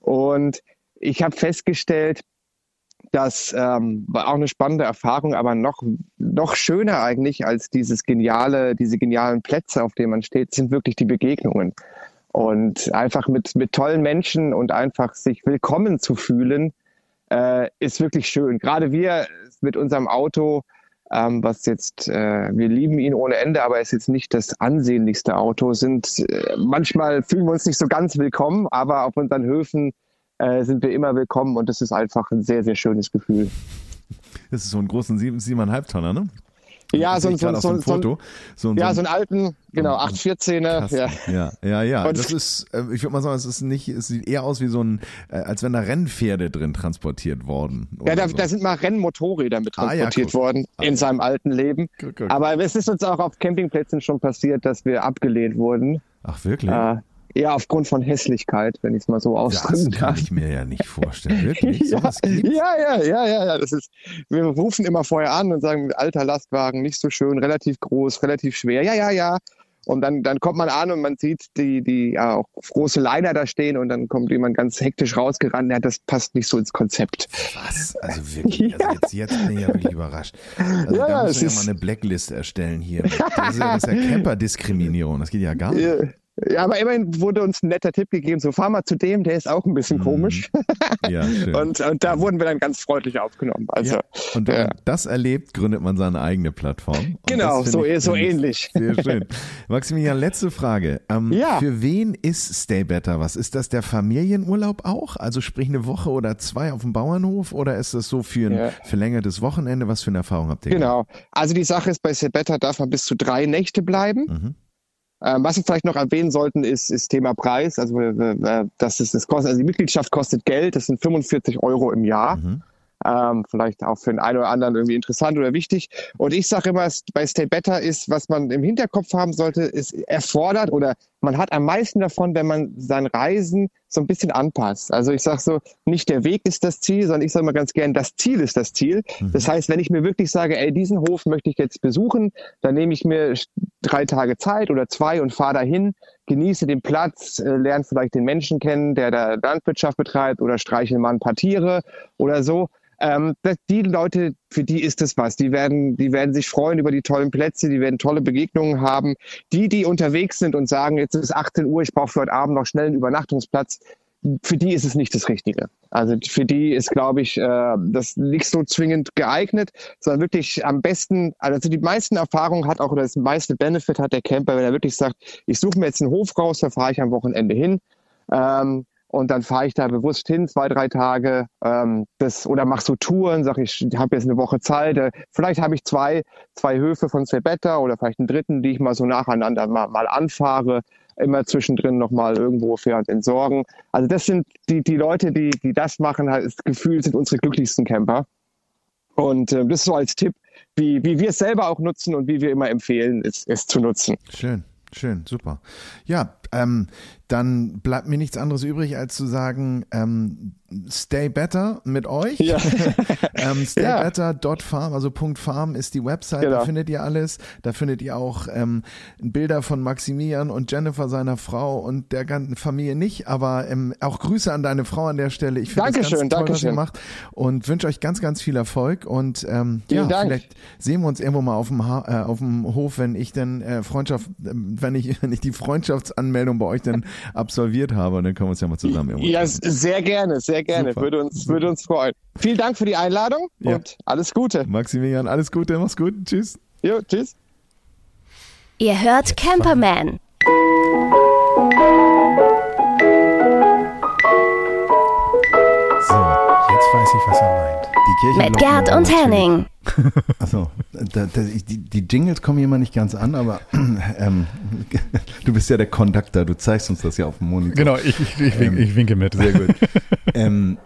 Und ich habe festgestellt, das ähm, war auch eine spannende Erfahrung, aber noch, noch schöner eigentlich als dieses geniale, diese genialen Plätze, auf denen man steht, sind wirklich die Begegnungen. Und einfach mit, mit tollen Menschen und einfach sich willkommen zu fühlen, äh, ist wirklich schön. Gerade wir mit unserem Auto, ähm, was jetzt, äh, wir lieben ihn ohne Ende, aber er ist jetzt nicht das ansehnlichste Auto, sind äh, manchmal fühlen wir uns nicht so ganz willkommen, aber auf unseren Höfen äh, sind wir immer willkommen und das ist einfach ein sehr, sehr schönes Gefühl. Das ist so ein großen sieben, siebeneinhalb Tonner, ne? Ja, so, so, so, so, so, ja, so einen alten, genau, 814er. Ja. ja, ja, ja. Das ist, äh, ich würde mal sagen, es ist nicht, es sieht eher aus wie so ein, äh, als wenn da Rennpferde drin transportiert worden. Ja, da, so. da sind mal Rennmotorräder mit transportiert ah, ja, worden ah, in seinem alten Leben. Cool, cool. Aber es ist uns auch auf Campingplätzen schon passiert, dass wir abgelehnt wurden. Ach, wirklich? Äh, eher aufgrund von Hässlichkeit, wenn ich es mal so ausdrücken darf. Das kann ich mir ja nicht vorstellen. Wirklich? ja, ja, ja, ja, ja. Das ist, wir rufen immer vorher an und sagen, alter Lastwagen, nicht so schön, relativ groß, relativ schwer. Ja, ja, ja. Und dann, dann kommt man an und man sieht die, die ja, auch große Liner da stehen und dann kommt jemand ganz hektisch rausgerannt. Ja, das passt nicht so ins Konzept. Was? Also wirklich, also jetzt, jetzt bin ich ja wirklich überrascht. Also ja, da müssen wir ja mal eine Blacklist erstellen hier. Das ist ja, das ist ja Camper-Diskriminierung. Das geht ja gar nicht. Ja, aber immerhin wurde uns ein netter Tipp gegeben, so fahr mal zu dem, der ist auch ein bisschen mhm. komisch. Ja, schön. und, und da wurden wir dann ganz freundlich aufgenommen. Also, ja. Und wenn ja. man das erlebt, gründet man seine eigene Plattform. Und genau, so, ich, so ähnlich. Sehr schön. Maximilian, letzte Frage. Ähm, ja. Für wen ist Stay Better was? Ist das der Familienurlaub auch? Also sprich eine Woche oder zwei auf dem Bauernhof oder ist das so für ein ja. verlängertes Wochenende? Was für eine Erfahrung habt ihr? Genau. Also die Sache ist, bei Stay Better darf man bis zu drei Nächte bleiben. Mhm. Ähm, was wir vielleicht noch erwähnen sollten, ist, ist Thema Preis. Also, äh, das ist, das kostet, also die Mitgliedschaft kostet Geld. Das sind 45 Euro im Jahr. Mhm. Ähm, vielleicht auch für den einen oder anderen irgendwie interessant oder wichtig. Und ich sage immer, bei Stay Better ist, was man im Hinterkopf haben sollte, ist erfordert oder man hat am meisten davon, wenn man sein Reisen so ein bisschen anpasst. Also ich sage so, nicht der Weg ist das Ziel, sondern ich sage mal ganz gern, das Ziel ist das Ziel. Mhm. Das heißt, wenn ich mir wirklich sage, ey, diesen Hof möchte ich jetzt besuchen, dann nehme ich mir drei Tage Zeit oder zwei und fahre dahin, genieße den Platz, äh, lerne vielleicht den Menschen kennen, der da Landwirtschaft betreibt oder streiche mal ein paar Tiere oder so. Ähm, die Leute, für die ist es was. Die werden, die werden sich freuen über die tollen Plätze, die werden tolle Begegnungen haben. Die, die unterwegs sind und sagen, jetzt ist 18 Uhr, ich brauche für heute Abend noch schnell einen Übernachtungsplatz, für die ist es nicht das Richtige. Also für die ist, glaube ich, äh, das nicht so zwingend geeignet, sondern wirklich am besten, also die meisten Erfahrungen hat auch oder das meiste Benefit hat der Camper, wenn er wirklich sagt, ich suche mir jetzt einen Hof raus, da fahre ich am Wochenende hin. Ähm, und dann fahre ich da bewusst hin, zwei, drei Tage, ähm, das, oder mach so Touren, sag ich, habe jetzt eine Woche Zeit, äh, vielleicht habe ich zwei, zwei Höfe von Sebetta oder vielleicht einen dritten, die ich mal so nacheinander mal, mal anfahre, immer zwischendrin nochmal irgendwo fair und entsorgen. Also das sind die, die Leute, die, die das machen, halt, das Gefühl sind unsere glücklichsten Camper. Und äh, das ist so als Tipp, wie, wie wir es selber auch nutzen und wie wir immer empfehlen, es, es zu nutzen. Schön. Schön, super. Ja, ähm, dann bleibt mir nichts anderes übrig, als zu sagen, ähm, stay better mit euch. Ja. ähm, staybetter.farm, also Punkt .farm ist die Website, genau. da findet ihr alles. Da findet ihr auch ähm, Bilder von Maximilian und Jennifer, seiner Frau und der ganzen Familie nicht, aber ähm, auch Grüße an deine Frau an der Stelle. Ich finde das ganz toll, Dankeschön. was ihr macht und wünsche euch ganz, ganz viel Erfolg und ähm, ja, Dank. vielleicht sehen wir uns irgendwo mal auf dem, ha äh, auf dem Hof, wenn ich dann äh, Freundschaft, äh, wenn ich, wenn ich die Freundschaftsanmeldung bei euch dann absolviert habe, dann können wir uns ja mal zusammen irgendwo Ja, treffen. sehr gerne, sehr gerne. Würde uns, würde uns freuen. Vielen Dank für die Einladung ja. und alles Gute. Maximilian, alles Gute, mach's gut. Tschüss. Jo, tschüss. Ihr hört Camperman. So, jetzt weiß ich, was er meint. Mit Gerd und Henning. Achso, die, die, Jingles kommen hier immer nicht ganz an, aber ähm, du bist ja der Conductor, du zeigst uns das ja auf dem Monitor. Genau, ich, ich, ich, ähm, ich winke mit. Sehr gut. ähm,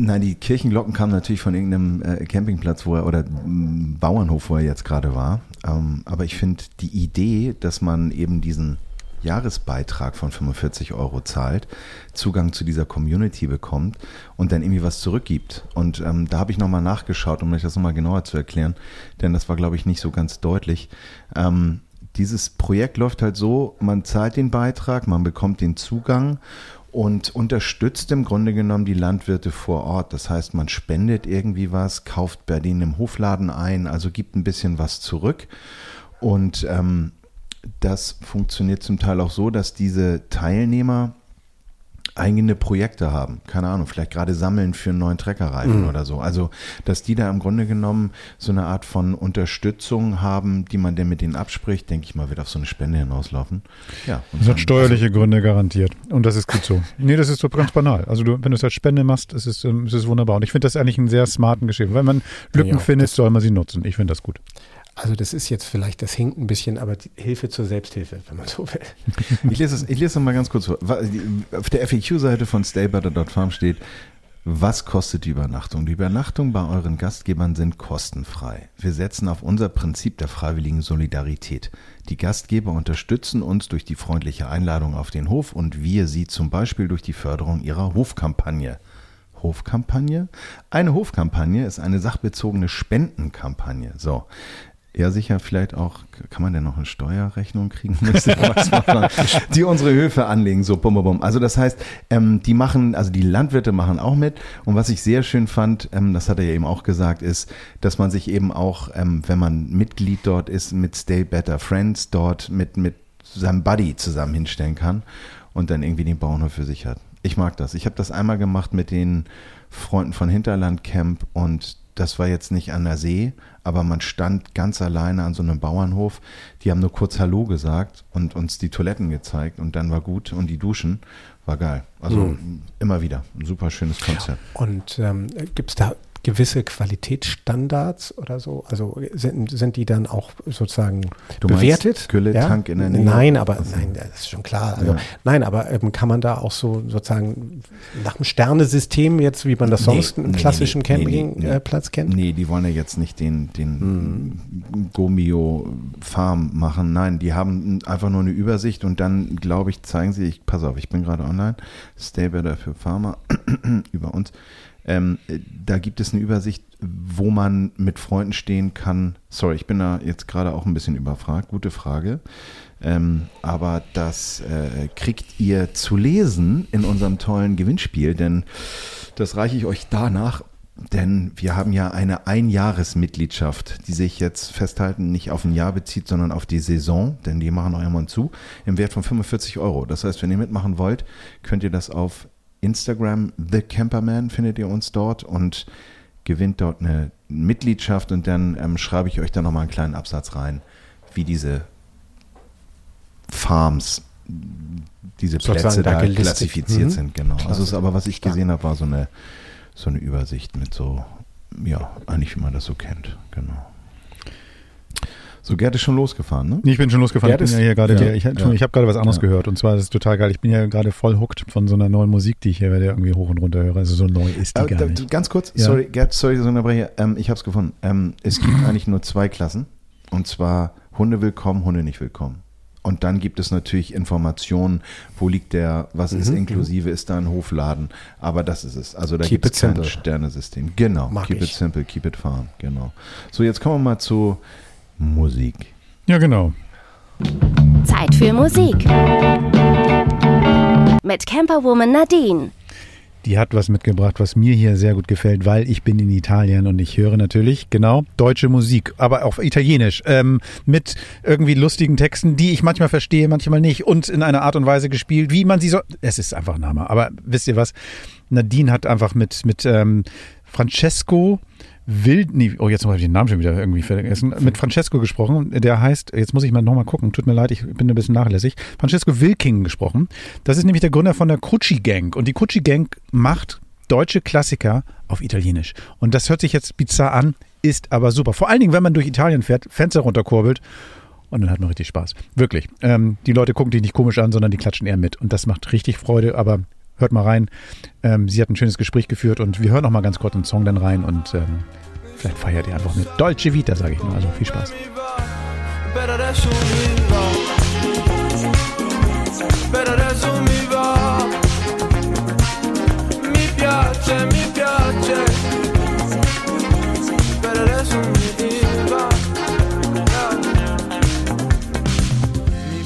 Nein, die Kirchenglocken kamen natürlich von irgendeinem äh, Campingplatz, wo er oder m, Bauernhof, wo er jetzt gerade war. Ähm, aber ich finde die Idee, dass man eben diesen Jahresbeitrag von 45 Euro zahlt, Zugang zu dieser Community bekommt und dann irgendwie was zurückgibt. Und ähm, da habe ich nochmal nachgeschaut, um euch das nochmal genauer zu erklären, denn das war, glaube ich, nicht so ganz deutlich. Ähm, dieses Projekt läuft halt so, man zahlt den Beitrag, man bekommt den Zugang und unterstützt im Grunde genommen die Landwirte vor Ort. Das heißt, man spendet irgendwie was, kauft bei denen im Hofladen ein, also gibt ein bisschen was zurück. Und ähm, das funktioniert zum Teil auch so, dass diese Teilnehmer eigene Projekte haben. Keine Ahnung, vielleicht gerade sammeln für einen neuen Treckerreifen mhm. oder so. Also, dass die da im Grunde genommen so eine Art von Unterstützung haben, die man denn mit denen abspricht, denke ich mal, wird auf so eine Spende hinauslaufen. Ja. Das hat steuerliche also, Gründe garantiert. Und das ist gut so. Nee, das ist so ganz banal. Also, du, wenn du es als Spende machst, ist es, ist es wunderbar. Und ich finde das eigentlich einen sehr smarten Geschäft. Wenn man Lücken ja, findet, soll man sie nutzen. Ich finde das gut. Also das ist jetzt vielleicht, das hinkt ein bisschen, aber Hilfe zur Selbsthilfe, wenn man so will. Ich lese es, ich lese es mal ganz kurz vor. Auf der FAQ-Seite von staybutter.farm steht, was kostet die Übernachtung? Die Übernachtung bei euren Gastgebern sind kostenfrei. Wir setzen auf unser Prinzip der freiwilligen Solidarität. Die Gastgeber unterstützen uns durch die freundliche Einladung auf den Hof und wir sie zum Beispiel durch die Förderung ihrer Hofkampagne. Hofkampagne? Eine Hofkampagne ist eine sachbezogene Spendenkampagne. So. Ja, sicher, vielleicht auch, kann man denn noch eine Steuerrechnung kriegen? die unsere Höfe anlegen, so bum, bum, bum. Also das heißt, ähm, die machen, also die Landwirte machen auch mit. Und was ich sehr schön fand, ähm, das hat er ja eben auch gesagt, ist, dass man sich eben auch, ähm, wenn man Mitglied dort ist, mit Stay Better Friends dort mit, mit seinem Buddy zusammen hinstellen kann und dann irgendwie den Bauernhof für sich hat. Ich mag das. Ich habe das einmal gemacht mit den Freunden von Hinterland Camp und das war jetzt nicht an der See, aber man stand ganz alleine an so einem Bauernhof. Die haben nur kurz Hallo gesagt und uns die Toiletten gezeigt und dann war gut und die Duschen war geil. Also mhm. immer wieder ein super schönes Konzept. Und ähm, gibt es da gewisse Qualitätsstandards oder so? Also sind, sind die dann auch sozusagen Du bewertet? Gülletank in der Nähe? Nein, aber Also- nein, das ist schon klar. Also, Ja. Nein, aber ähm, kann man da auch so sozusagen nach dem Sternesystem jetzt, wie man das Nee, sonst im nee, klassischen nee, nee, nee, Campingplatz kennt? Nee, die wollen ja jetzt nicht den, den Gomio Farm machen. Nein, die haben einfach nur eine Übersicht und dann, glaube ich, zeigen sie, ich, pass auf, ich bin gerade online, Stay Better für Farmer über uns. Ähm, äh, da gibt es eine Übersicht, wo man mit Freunden stehen kann. Sorry, ich bin da jetzt gerade auch ein bisschen überfragt. Gute Frage. Ähm, aber das äh, kriegt ihr zu lesen in unserem tollen Gewinnspiel, denn das reiche ich euch danach, denn wir haben ja eine Einjahresmitgliedschaft, die sich jetzt festhalten nicht auf ein Jahr bezieht, sondern auf die Saison, denn die machen auch immer zu, im Wert von 45 Euro. Das heißt, wenn ihr mitmachen wollt, könnt ihr das auf Instagram, The Camperman, findet ihr uns dort und gewinnt dort eine Mitgliedschaft und dann ähm, schreibe ich euch da nochmal einen kleinen Absatz rein, wie diese Farms, diese Sozusagen Plätze da gelistet. klassifiziert Mhm. sind, genau. Also es ist aber, was ich gesehen habe, war so eine, so eine Übersicht mit so, ja, eigentlich wie man das so kennt, genau. So, Gerd ist schon losgefahren, ne? Nee, ich bin schon losgefahren. Ja, ich bin ja hier gerade, ja, ich, Entschuldigung, ja. ich habe gerade was anderes Ja. gehört und zwar das ist total geil. Ich bin ja gerade voll hooked von so einer neuen Musik, die ich hier irgendwie hoch und runter höre. Also so neu ist die Aber gar da, nicht. ganz kurz, Ja. sorry, Gerd, sorry, dass ich unterbreche. Ähm, ich habe es gefunden. Ähm, es gibt eigentlich nur zwei Klassen. Und zwar Hunde willkommen, Hunde nicht willkommen. Und dann gibt es natürlich Informationen, wo liegt der, was ist inklusive, ist da ein Hofladen. Aber das ist es. Also da Keep gibt es it kein simple. Sternesystem. Genau. Mag keep ich. it simple, keep it farm. Genau. So, jetzt kommen wir mal zu Musik. Ja, genau. Zeit für Musik. Mit Camperwoman Nadine. Die hat was mitgebracht, was mir hier sehr gut gefällt, weil ich bin in Italien und ich höre natürlich, genau, deutsche Musik, aber auf Italienisch, ähm, mit irgendwie lustigen Texten, die ich manchmal verstehe, manchmal nicht und in einer Art und Weise gespielt, wie man sie so, es ist einfach ein Hammer, aber wisst ihr was, Nadine hat einfach mit, mit ähm, Francesco Wild, nee, oh, jetzt habe ich den Namen schon wieder irgendwie vergessen, mit Francesco gesprochen, der heißt, jetzt muss ich mal nochmal gucken, tut mir leid, ich bin ein bisschen nachlässig, Francesco Wilking gesprochen. Das ist nämlich der Gründer von der Cucci Gang und die Cucci Gang macht deutsche Klassiker auf Italienisch. Und das hört sich jetzt bizarr an, ist aber super. Vor allen Dingen, wenn man durch Italien fährt, Fenster runterkurbelt und dann hat man richtig Spaß. Wirklich. Ähm, die Leute gucken dich nicht komisch an, sondern die klatschen eher mit. Und das macht richtig Freude, aber hört mal rein. Ähm, sie hat ein schönes Gespräch geführt und wir hören noch mal ganz kurz einen Song dann rein und ähm, vielleicht feiert ihr einfach mit Dolce Vita, sage ich nur. Also viel Spaß. Per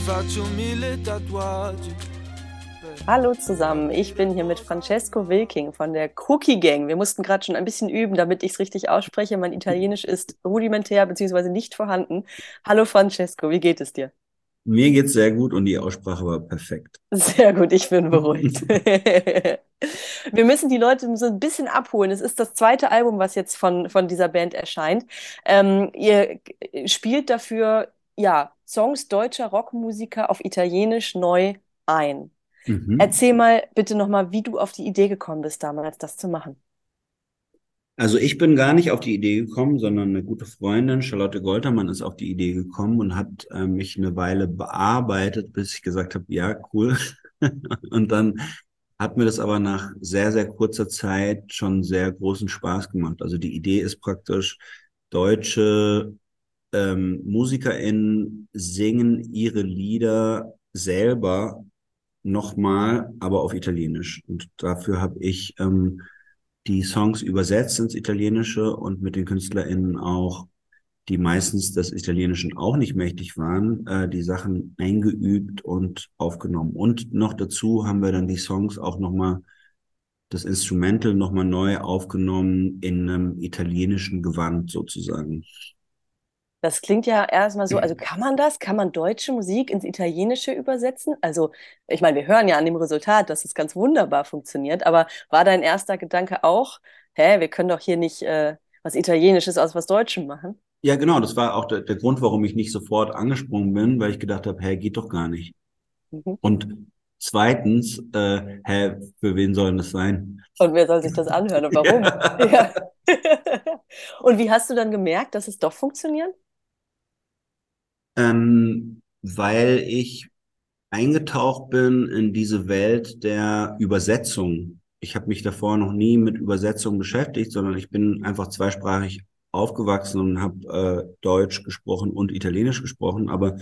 faccio mille tatuaggi. Hallo zusammen, ich bin hier mit Francesco Wilking von der Cookie Gang. Wir mussten gerade schon ein bisschen üben, damit ich es richtig ausspreche. Mein Italienisch ist rudimentär bzw. nicht vorhanden. Hallo Francesco, wie geht es dir? Mir geht's sehr gut und die Aussprache war perfekt. Sehr gut, ich bin beruhigt. Wir müssen die Leute so ein bisschen abholen. Es ist das zweite Album, was jetzt von, von dieser Band erscheint. Ähm, ihr spielt dafür ja Songs deutscher Rockmusiker auf Italienisch neu ein. Mhm. Erzähl mal bitte nochmal, wie du auf die Idee gekommen bist, damals das zu machen. Also ich bin gar nicht auf die Idee gekommen, sondern eine gute Freundin, Charlotte Goltermann, ist auf die Idee gekommen und hat äh, mich eine Weile bearbeitet, bis ich gesagt habe, ja, cool. und dann hat mir das aber nach sehr, sehr kurzer Zeit schon sehr großen Spaß gemacht. Also die Idee ist praktisch, deutsche ähm, MusikerInnen singen ihre Lieder selber nochmal, aber auf Italienisch. Und dafür habe ich ähm, die Songs übersetzt ins Italienische und mit den KünstlerInnen auch, die meistens des Italienischen auch nicht mächtig waren, äh, die Sachen eingeübt und aufgenommen. Und noch dazu haben wir dann die Songs auch nochmal, das Instrumental nochmal neu aufgenommen in einem italienischen Gewand sozusagen. Das klingt ja erstmal so, also kann man das? Kann man deutsche Musik ins Italienische übersetzen? Also, ich meine, wir hören ja an dem Resultat, dass es ganz wunderbar funktioniert, aber war dein erster Gedanke auch, hä, wir können doch hier nicht äh, was Italienisches aus was Deutschem machen? Ja, genau, das war auch der, der Grund, warum ich nicht sofort angesprungen bin, weil ich gedacht habe, hey, geht doch gar nicht. Mhm. Und zweitens, äh, hä, für wen soll das sein? Und wer soll sich das anhören und warum? Ja. Und wie hast du dann gemerkt, dass es doch funktioniert? Ähm, weil ich eingetaucht bin in diese Welt der Übersetzung. Ich habe mich davor noch nie mit Übersetzung beschäftigt, sondern ich bin einfach zweisprachig aufgewachsen und habe äh, Deutsch gesprochen und Italienisch gesprochen, aber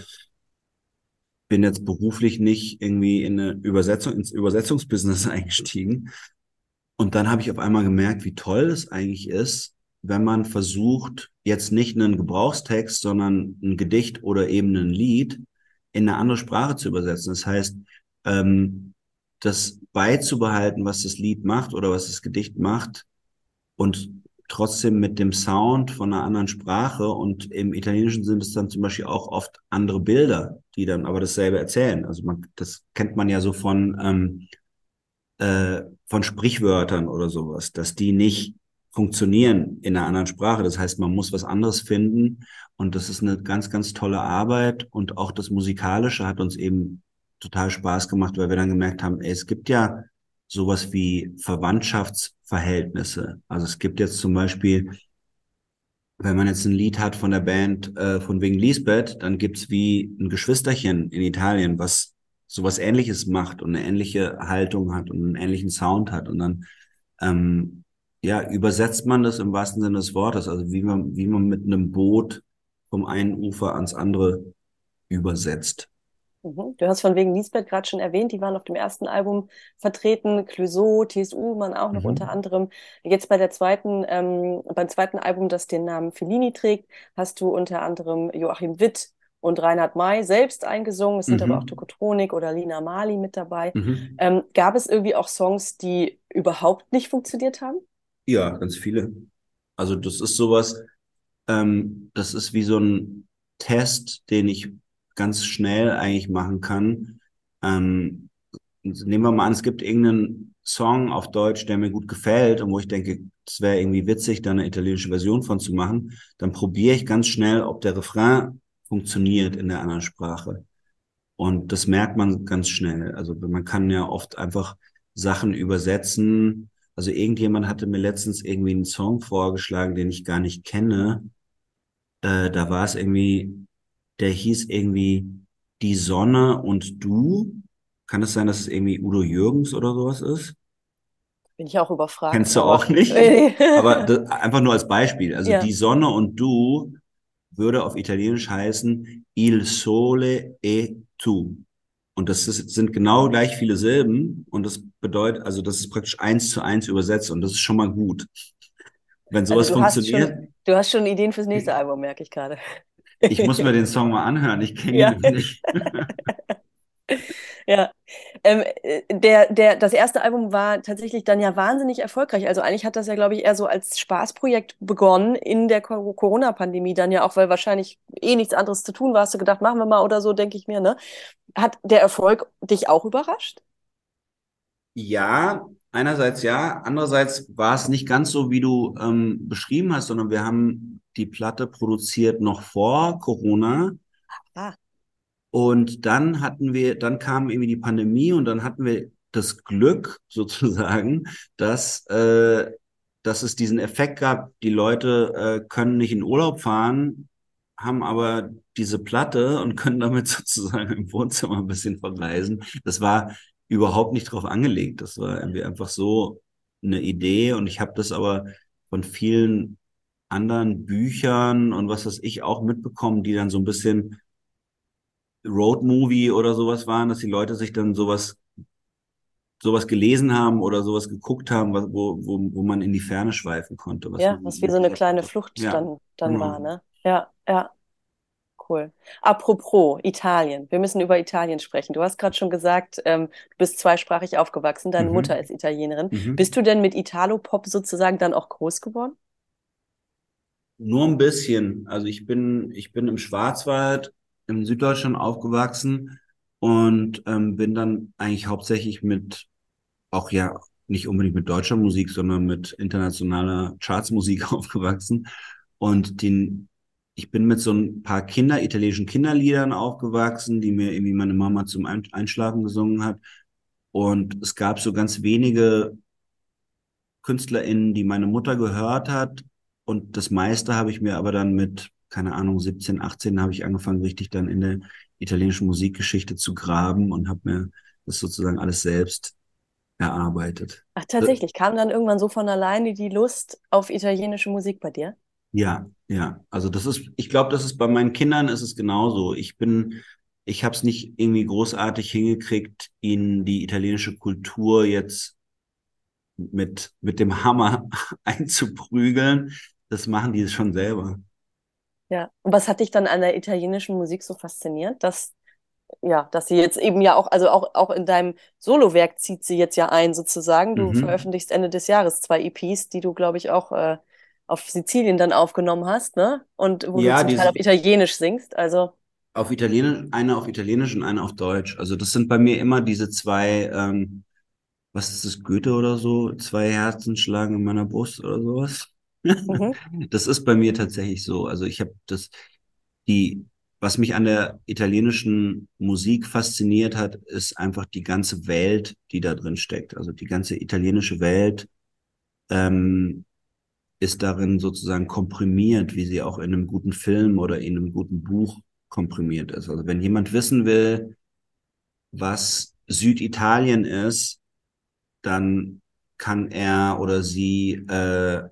bin jetzt beruflich nicht irgendwie in eine Übersetzung, ins Übersetzungsbusiness eingestiegen. Und dann habe ich auf einmal gemerkt, wie toll es eigentlich ist, wenn man versucht, jetzt nicht einen Gebrauchstext, sondern ein Gedicht oder eben ein Lied in eine andere Sprache zu übersetzen. Das heißt, ähm, das beizubehalten, was das Lied macht oder was das Gedicht macht und trotzdem mit dem Sound von einer anderen Sprache und im Italienischen sind es dann zum Beispiel auch oft andere Bilder, die dann aber dasselbe erzählen. Also man, das kennt man ja so von, ähm, äh, von Sprichwörtern oder sowas, dass die nicht funktionieren in einer anderen Sprache. Das heißt, man muss was anderes finden und das ist eine ganz, ganz tolle Arbeit und auch das Musikalische hat uns eben total Spaß gemacht, weil wir dann gemerkt haben, ey, es gibt ja sowas wie Verwandtschaftsverhältnisse. Also es gibt jetzt zum Beispiel, wenn man jetzt ein Lied hat von der Band äh, von wegen Lisbeth, dann gibt's wie ein Geschwisterchen in Italien, was sowas ähnliches macht und eine ähnliche Haltung hat und einen ähnlichen Sound hat. Und dann ähm, ja, übersetzt man das im wahrsten Sinne des Wortes, also wie man, wie man mit einem Boot vom einen Ufer ans andere übersetzt. Mhm. Du hast von wegen Lisbeth gerade schon erwähnt, die waren auf dem ersten Album vertreten, Clouseau, TSU, man auch noch mhm. unter anderem. Jetzt bei der zweiten, ähm, beim zweiten Album, das den Namen Fellini trägt, hast du unter anderem Joachim Witt und Reinhard May selbst eingesungen. Es sind mhm. aber auch Tokotronik oder Lina Mali mit dabei. Mhm. Ähm, gab es irgendwie auch Songs, die überhaupt nicht funktioniert haben? Ja, ganz viele. Also das ist sowas, ähm, das ist wie so ein Test, den ich ganz schnell eigentlich machen kann. Ähm, nehmen wir mal an, es gibt irgendeinen Song auf Deutsch, der mir gut gefällt und wo ich denke, es wäre irgendwie witzig, da eine italienische Version von zu machen, dann probiere ich ganz schnell, ob der Refrain funktioniert in der anderen Sprache. Und das merkt man ganz schnell. Also man kann ja oft einfach Sachen übersetzen. Also irgendjemand hatte mir letztens irgendwie einen Song vorgeschlagen, den ich gar nicht kenne. Äh, da war es irgendwie, der hieß irgendwie Die Sonne und du. Kann es sein, dass es irgendwie Udo Jürgens oder sowas ist? Bin ich auch überfragt. Kennst du auch nicht? aber das, einfach nur als Beispiel. Also ja. Die Sonne und du würde auf Italienisch heißen Il sole e tu. Und das ist, sind genau gleich viele Silben und das bedeutet, also das ist praktisch eins zu eins übersetzt und das ist schon mal gut. Wenn sowas also du funktioniert. Hast schon, du hast schon Ideen fürs nächste Album, merke ich gerade. Ich muss mir den Song mal anhören, ich kenne ja. ihn nicht. Ja, ähm, äh, der, der, das erste Album war tatsächlich dann ja wahnsinnig erfolgreich. Also eigentlich hat das ja, glaube ich, eher so als Spaßprojekt begonnen in der Corona-Pandemie dann ja auch, weil wahrscheinlich eh nichts anderes zu tun war. Hast du gedacht, machen wir mal oder so, denke ich mir, ne? Hat der Erfolg dich auch überrascht? Ja, einerseits ja, andererseits war es nicht ganz so, wie du ähm, beschrieben hast, sondern wir haben die Platte produziert noch vor Corona. Und dann hatten wir, dann kam irgendwie die Pandemie und dann hatten wir das Glück sozusagen, dass, äh, dass es diesen Effekt gab, die Leute äh, können nicht in Urlaub fahren, haben aber diese Platte und können damit sozusagen im Wohnzimmer ein bisschen verreisen. Das war überhaupt nicht drauf angelegt. Das war irgendwie einfach so eine Idee und ich habe das aber von vielen anderen Büchern und was weiß ich auch mitbekommen, die dann so ein bisschen Roadmovie oder sowas waren, dass die Leute sich dann sowas sowas gelesen haben oder sowas geguckt haben, wo, wo, wo man in die Ferne schweifen konnte. Was ja, was wie so eine kleine Flucht ja. dann, dann genau. war, ne? Ja, ja. Cool. Apropos Italien, wir müssen über Italien sprechen. Du hast gerade schon gesagt, ähm, du bist zweisprachig aufgewachsen, deine mhm. Mutter ist Italienerin. Mhm. Bist du denn mit Italo-Pop sozusagen dann auch groß geworden? Nur ein bisschen. Also ich bin, ich bin im Schwarzwald in Süddeutschland aufgewachsen und ähm, bin dann eigentlich hauptsächlich mit auch ja nicht unbedingt mit deutscher Musik, sondern mit internationaler Chartsmusik aufgewachsen. Und den, ich bin mit so ein paar Kinder, italienischen Kinderliedern aufgewachsen, die mir irgendwie meine Mama zum Einschlafen gesungen hat. Und es gab so ganz wenige KünstlerInnen, die meine Mutter gehört hat. Und das meiste habe ich mir aber dann mit, keine Ahnung, 17, 18 habe ich angefangen, richtig dann in der italienischen Musikgeschichte zu graben und habe mir das sozusagen alles selbst erarbeitet. Ach, tatsächlich, kam dann irgendwann so von alleine die Lust auf italienische Musik bei dir? Ja, ja. Also das ist, ich glaube, das ist bei meinen Kindern ist es genauso. Ich bin, ich habe es nicht irgendwie großartig hingekriegt, ihnen die italienische Kultur jetzt mit, mit dem Hammer einzuprügeln. Das machen die schon selber. Ja. Und was hat dich dann an der italienischen Musik so fasziniert, dass ja, dass sie jetzt eben ja auch, also auch, auch in deinem Solowerk zieht sie jetzt ja ein, sozusagen. Du Mhm. veröffentlichst Ende des Jahres zwei EPs, die du, glaube ich, auch äh, auf Sizilien dann aufgenommen hast, ne? Und wo Ja, du zum die Teil sind- auf Italienisch singst. Also, Auf Italienisch, eine auf Italienisch und eine auf Deutsch. Also das sind bei mir immer diese zwei, ähm, was ist das, Goethe oder so? Zwei Herzen schlagen in meiner Brust oder sowas. Mhm. Das ist bei mir tatsächlich so. Also ich habe das, die, was mich an der italienischen Musik fasziniert hat, ist einfach die ganze Welt, die da drin steckt. Also die ganze italienische Welt ähm, ist darin sozusagen komprimiert, wie sie auch in einem guten Film oder in einem guten Buch komprimiert ist. Also wenn jemand wissen will, was Süditalien ist, dann kann er oder sie äh,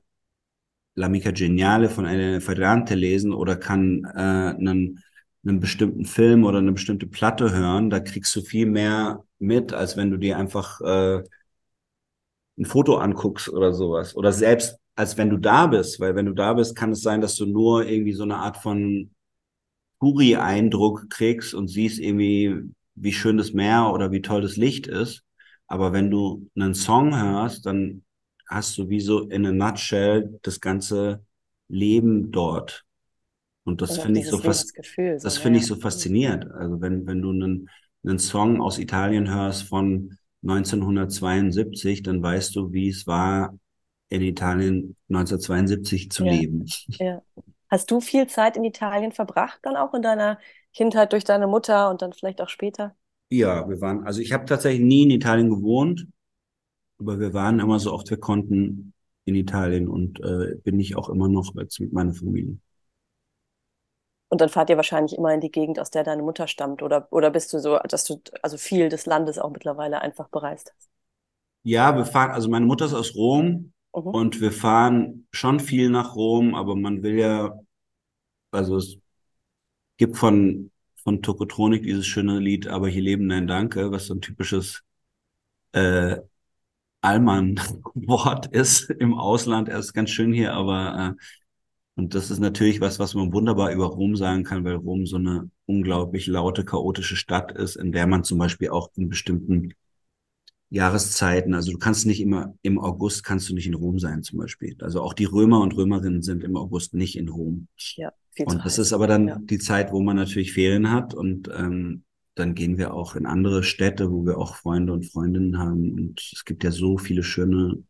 L'Amica Geniale von Elena Ferrante lesen oder kann äh, einen, einen bestimmten Film oder eine bestimmte Platte hören. Da kriegst du viel mehr mit, als wenn du dir einfach äh, ein Foto anguckst oder sowas. Oder selbst als wenn du da bist, weil wenn du da bist, kann es sein, dass du nur irgendwie so eine Art von Puri-Eindruck kriegst und siehst irgendwie, wie schön das Meer oder wie toll das Licht ist. Aber wenn du einen Song hörst, dann hast du wie so in a nutshell das ganze Leben dort. Und das finde ich so fast, Lebensgefühl, so, das ja, finde ich so faszinierend. Also wenn, wenn du einen, einen Song aus Italien hörst von 1972, dann weißt du, wie es war, in Italien 1972 zu Ja. leben. Ja. Hast du viel Zeit in Italien verbracht, dann auch in deiner Kindheit durch deine Mutter und dann vielleicht auch später? Ja, wir waren, also ich habe tatsächlich nie in Italien gewohnt, aber wir waren immer so oft wir konnten in Italien und äh, bin ich auch immer noch jetzt mit meiner Familie. Und dann fahrt ihr wahrscheinlich immer in die Gegend, aus der deine Mutter stammt, oder, oder bist du so, dass du also viel des Landes auch mittlerweile einfach bereist hast? Ja, wir fahren, also meine Mutter ist aus Rom Mhm. und wir fahren schon viel nach Rom, aber man will ja, also es gibt von, von Tokotronik dieses schöne Lied, aber hier leben, nein, danke, was so ein typisches äh, Allmann-Wort ist im Ausland. Er ist ganz schön hier, aber äh, und das ist natürlich was, was man wunderbar über Rom sagen kann, weil Rom so eine unglaublich laute, chaotische Stadt ist, in der man zum Beispiel auch in bestimmten Jahreszeiten, also du kannst nicht immer im August kannst du nicht in Rom sein zum Beispiel. Also auch die Römer und Römerinnen sind im August nicht in Rom. Ja, viel zu Und das heiß. ist aber dann Ja. die Zeit, wo man natürlich Ferien hat und ähm, dann gehen wir auch in andere Städte, wo wir auch Freunde und Freundinnen haben. Und es gibt ja so viele schöne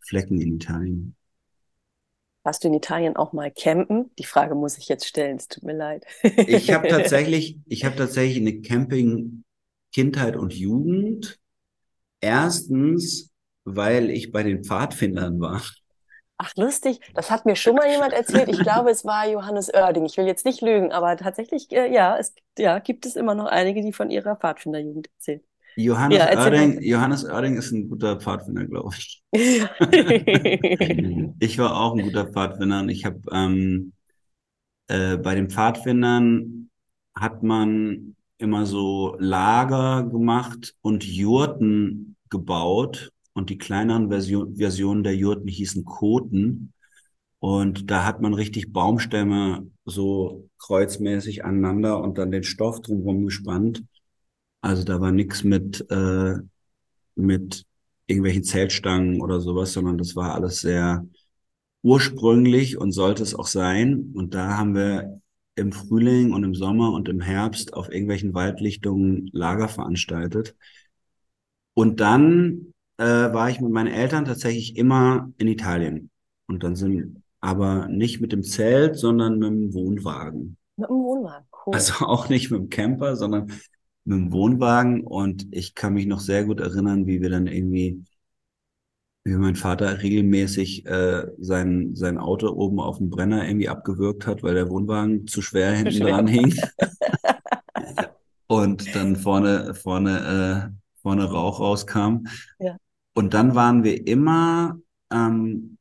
Flecken in Italien. Warst du in Italien auch mal campen? Die Frage muss ich jetzt stellen, es tut mir leid. Ich habe tatsächlich, ich habe tatsächlich eine Camping-Kindheit und Jugend. Erstens, weil ich bei den Pfadfindern war. Ach, lustig, das hat mir schon mal jemand erzählt. Ich glaube, es war Johannes Oerding. Ich will jetzt nicht lügen, aber tatsächlich, äh, ja, es ja, gibt es immer noch einige, die von ihrer Pfadfinderjugend erzählen. Johannes Ja, Oerding, Johannes Oerding ist ein guter Pfadfinder, glaube ich. Ich war auch ein guter Pfadfinder und ich habe ähm, äh, bei den Pfadfindern hat man immer so Lager gemacht und Jurten gebaut und die kleineren Version, Versionen der Jurten hießen Koten und da hat man richtig Baumstämme so kreuzmäßig aneinander und dann den Stoff drumherum gespannt. Also da war nichts mit äh, mit irgendwelchen Zeltstangen oder sowas, sondern das war alles sehr ursprünglich und sollte es auch sein. Und da haben wir im Frühling und im Sommer und im Herbst auf irgendwelchen Waldlichtungen Lager veranstaltet. Und dann äh, war ich mit meinen Eltern tatsächlich immer in Italien. Und dann sind aber nicht mit dem Zelt, sondern mit dem Wohnwagen. Mit dem Wohnwagen, cool. Also auch nicht mit dem Camper, sondern mit dem Wohnwagen und ich kann mich noch sehr gut erinnern, wie wir dann irgendwie, wie mein Vater regelmäßig äh, sein, sein Auto oben auf dem Brenner irgendwie abgewürgt hat, weil der Wohnwagen zu schwer hinten schwer. dran hing. und dann vorne, vorne, äh, vorne Rauch rauskam. Ja. Und dann waren wir immer ähm,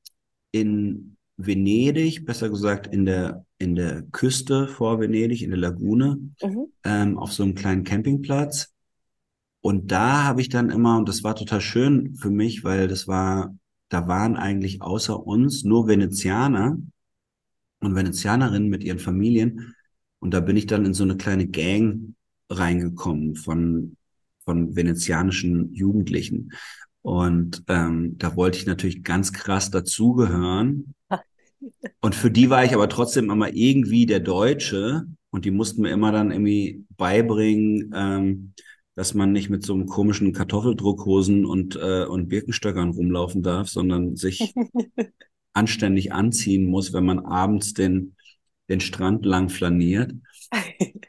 in Venedig, besser gesagt in der, in der Küste vor Venedig, in der Lagune, Mhm. ähm, auf so einem kleinen Campingplatz. Und da habe ich dann immer, und das war total schön für mich, weil das war, da waren eigentlich außer uns nur Venezianer und Venezianerinnen mit ihren Familien. Und da bin ich dann in so eine kleine Gang reingekommen von, von venezianischen Jugendlichen. Und ähm, da wollte ich natürlich ganz krass dazugehören. Und für die war ich aber trotzdem immer irgendwie der Deutsche. Und die mussten mir immer dann irgendwie beibringen, ähm, dass man nicht mit so einem komischen Kartoffeldruckhosen und, äh, und Birkenstöckern rumlaufen darf, sondern sich anständig anziehen muss, wenn man abends den, den Strand lang flaniert.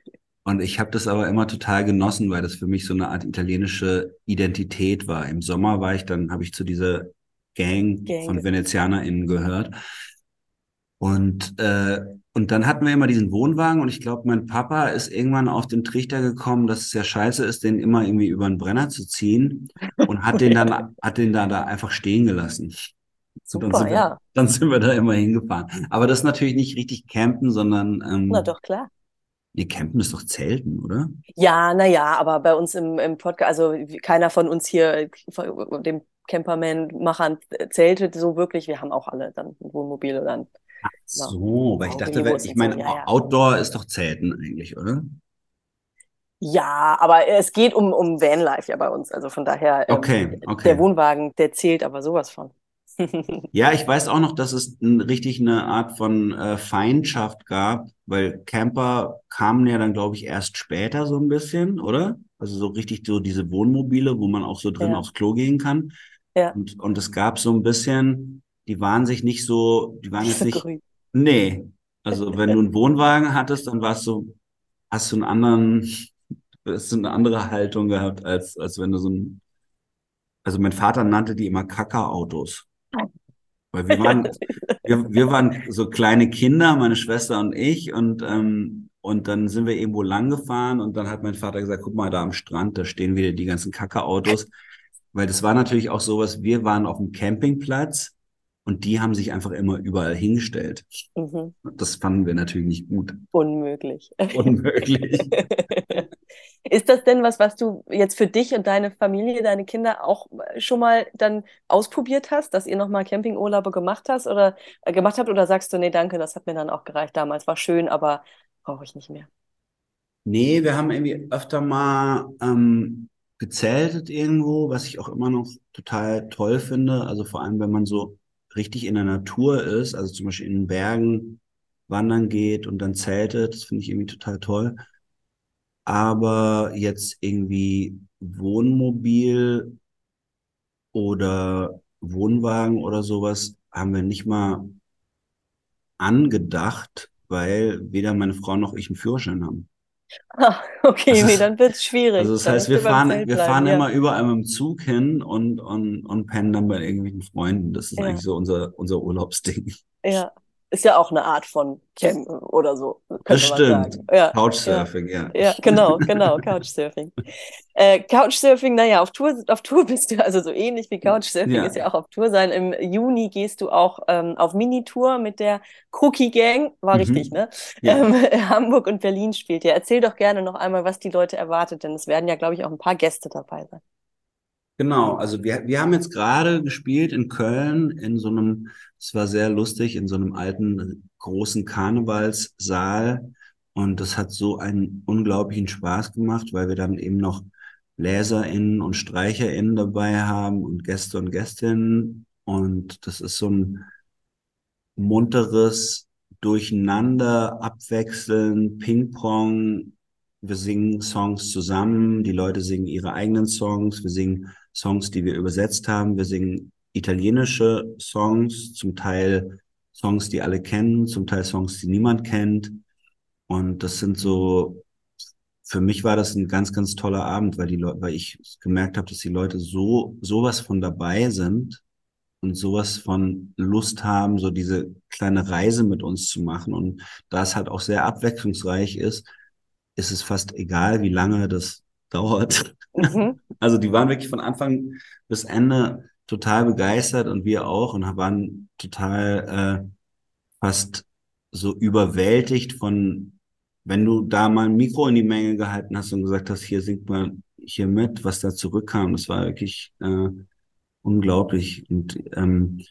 Und ich habe das aber immer total genossen, weil das für mich so eine Art italienische Identität war. Im Sommer war ich dann, habe ich zu dieser Gang, Gang von. VenezianerInnen gehört. Und, äh, und dann hatten wir immer diesen Wohnwagen und ich glaube, mein Papa ist irgendwann auf den Trichter gekommen, dass es ja scheiße ist, den immer irgendwie über den Brenner zu ziehen und hat den dann, hat den da, da einfach stehen gelassen. Und dann Super, sind wir, ja. dann sind wir da immer hingefahren. Aber das ist natürlich nicht richtig campen, sondern ähm, Na doch, klar. Nee, campen ist doch Zelten, oder? Ja, naja, aber bei uns im, im Podcast, also keiner von uns hier, von dem Camperman-Machern zeltet so wirklich. Wir haben auch alle dann ein Wohnmobil oder ein So, weil ich dachte, Augenbus ich meine, so, ja, ja. Outdoor ist doch Zelten eigentlich, oder? Ja, aber es geht um, um Vanlife ja bei uns. Also von daher, ähm, Okay, okay. der Wohnwagen, der zählt aber sowas von. Ja, ich weiß auch noch, dass es n- richtig eine Art von äh, Feindschaft gab, weil Camper kamen ja dann, glaube ich, erst später so ein bisschen, oder? Also so richtig so diese Wohnmobile, wo man auch so drin Ja. aufs Klo gehen kann. Ja. Und, und es gab so ein bisschen, die waren sich nicht so, die waren jetzt nicht, Grün. nee. Also wenn du einen Wohnwagen hattest, dann warst du, hast du einen anderen, hast du eine andere Haltung gehabt, als, als wenn du so ein, also mein Vater nannte die immer Kackerautos. Weil wir waren, wir, wir waren so kleine Kinder, meine Schwester und ich, und, ähm, und dann sind wir irgendwo lang gefahren und dann hat mein Vater gesagt, guck mal, da am Strand, da stehen wieder die ganzen Kackerautos. Weil das war natürlich auch sowas, wir waren auf dem Campingplatz und die haben sich einfach immer überall hingestellt. Mhm. Das fanden wir natürlich nicht gut. Unmöglich. Unmöglich. Ist das denn was, was du jetzt für dich und deine Familie, deine Kinder auch schon mal dann ausprobiert hast, dass ihr nochmal Campingurlaube gemacht hast oder äh, gemacht habt oder sagst du, nee, danke, das hat mir dann auch gereicht damals, war schön, aber brauche ich nicht mehr. Nee, wir haben irgendwie öfter mal ähm, gezeltet irgendwo, was ich auch immer noch total toll finde. Also vor allem, wenn man so richtig in der Natur ist, also zum Beispiel in den Bergen wandern geht und dann zeltet, das finde ich irgendwie total toll. Aber jetzt irgendwie Wohnmobil oder Wohnwagen oder sowas haben wir nicht mal angedacht, weil weder meine Frau noch ich einen Führerschein haben. Ah, okay, Das nee, dann wird's schwierig. Also das Dann heißt, wir fahren, wir fahren ja. immer überall mit dem Zug hin und, und, und pennen dann bei irgendwelchen Freunden. Das ist Ja. eigentlich so unser, unser Urlaubsding. Ja, ist ja auch eine Art von Campen oder so, könnte Das man stimmt. sagen. Ja, Couchsurfing, ja. ja, genau, genau, Couchsurfing. Äh, Couchsurfing, naja, auf Tour, auf Tour bist du also so ähnlich wie Couchsurfing Ja. ist ja auch auf Tour sein. Im Juni gehst du auch ähm, auf Minitour mit der Cookie Gang, war Mhm. richtig, ne? Ja. Ähm, Hamburg und Berlin spielt ihr. Erzähl doch gerne noch einmal, was die Leute erwartet, denn es werden ja, glaube ich, auch ein paar Gäste dabei sein. Genau, also wir, wir haben jetzt gerade gespielt in Köln in so einem, es war sehr lustig, in so einem alten großen Karnevalssaal. Und das hat so einen unglaublichen Spaß gemacht, weil wir dann eben noch BläserInnen und StreicherInnen dabei haben und Gäste und Gästinnen. Und das ist so ein munteres Durcheinander, Abwechseln, Ping-Pong. Wir singen Songs zusammen, die Leute singen ihre eigenen Songs, wir singen Songs, die wir übersetzt haben, wir singen italienische Songs, zum Teil Songs, die alle kennen, zum Teil Songs, die niemand kennt. Und das sind so für mich war das ein ganz, ganz toller Abend, weil die Leute, weil ich gemerkt habe, dass die Leute so sowas von dabei sind und sowas von Lust haben, so diese kleine Reise mit uns zu machen. Und da es halt auch sehr abwechslungsreich ist, ist es fast egal, wie lange das dauert. Mhm. Also die waren wirklich von Anfang bis Ende total begeistert und wir auch und waren total äh, fast so überwältigt von, wenn du da mal ein Mikro in die Menge gehalten hast und gesagt hast, hier singt mal hier mit, was da zurückkam, das war wirklich äh, unglaublich. Und, ähm,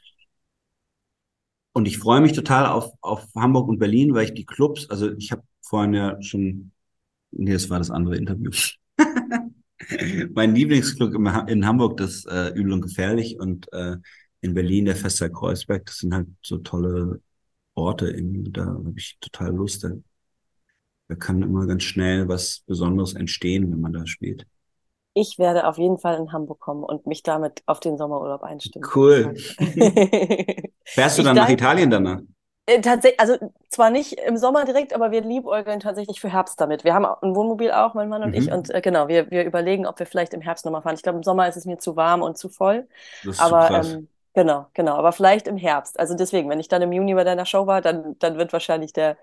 und ich freue mich total auf, auf Hamburg und Berlin, weil ich die Clubs, also ich habe vorhin ja schon, nee, das war das andere Interview. mein Lieblingsclub in Hamburg, das äh, Übel und Gefährlich und äh, in Berlin der Fester Kreuzberg, das sind halt so tolle Orte, irgendwie, da habe ich total Lust. Da, da kann immer ganz schnell was Besonderes entstehen, wenn man da spielt. Ich werde auf jeden Fall in Hamburg kommen und mich damit auf den Sommerurlaub einstimmen. Cool. Fährst du dann nach Italien danach? Tatsächlich, also zwar nicht im Sommer direkt, aber wir liebäugeln tatsächlich für Herbst damit. Wir haben ein Wohnmobil auch, mein Mann und Mhm. ich, und äh, genau, wir, wir überlegen, ob wir vielleicht im Herbst nochmal fahren. Ich glaube, im Sommer ist es mir zu warm und zu voll. Das ist Aber krass. ähm, genau, genau, aber vielleicht im Herbst. Also deswegen, wenn ich dann im Juni bei deiner Show war, dann, dann wird wahrscheinlich der,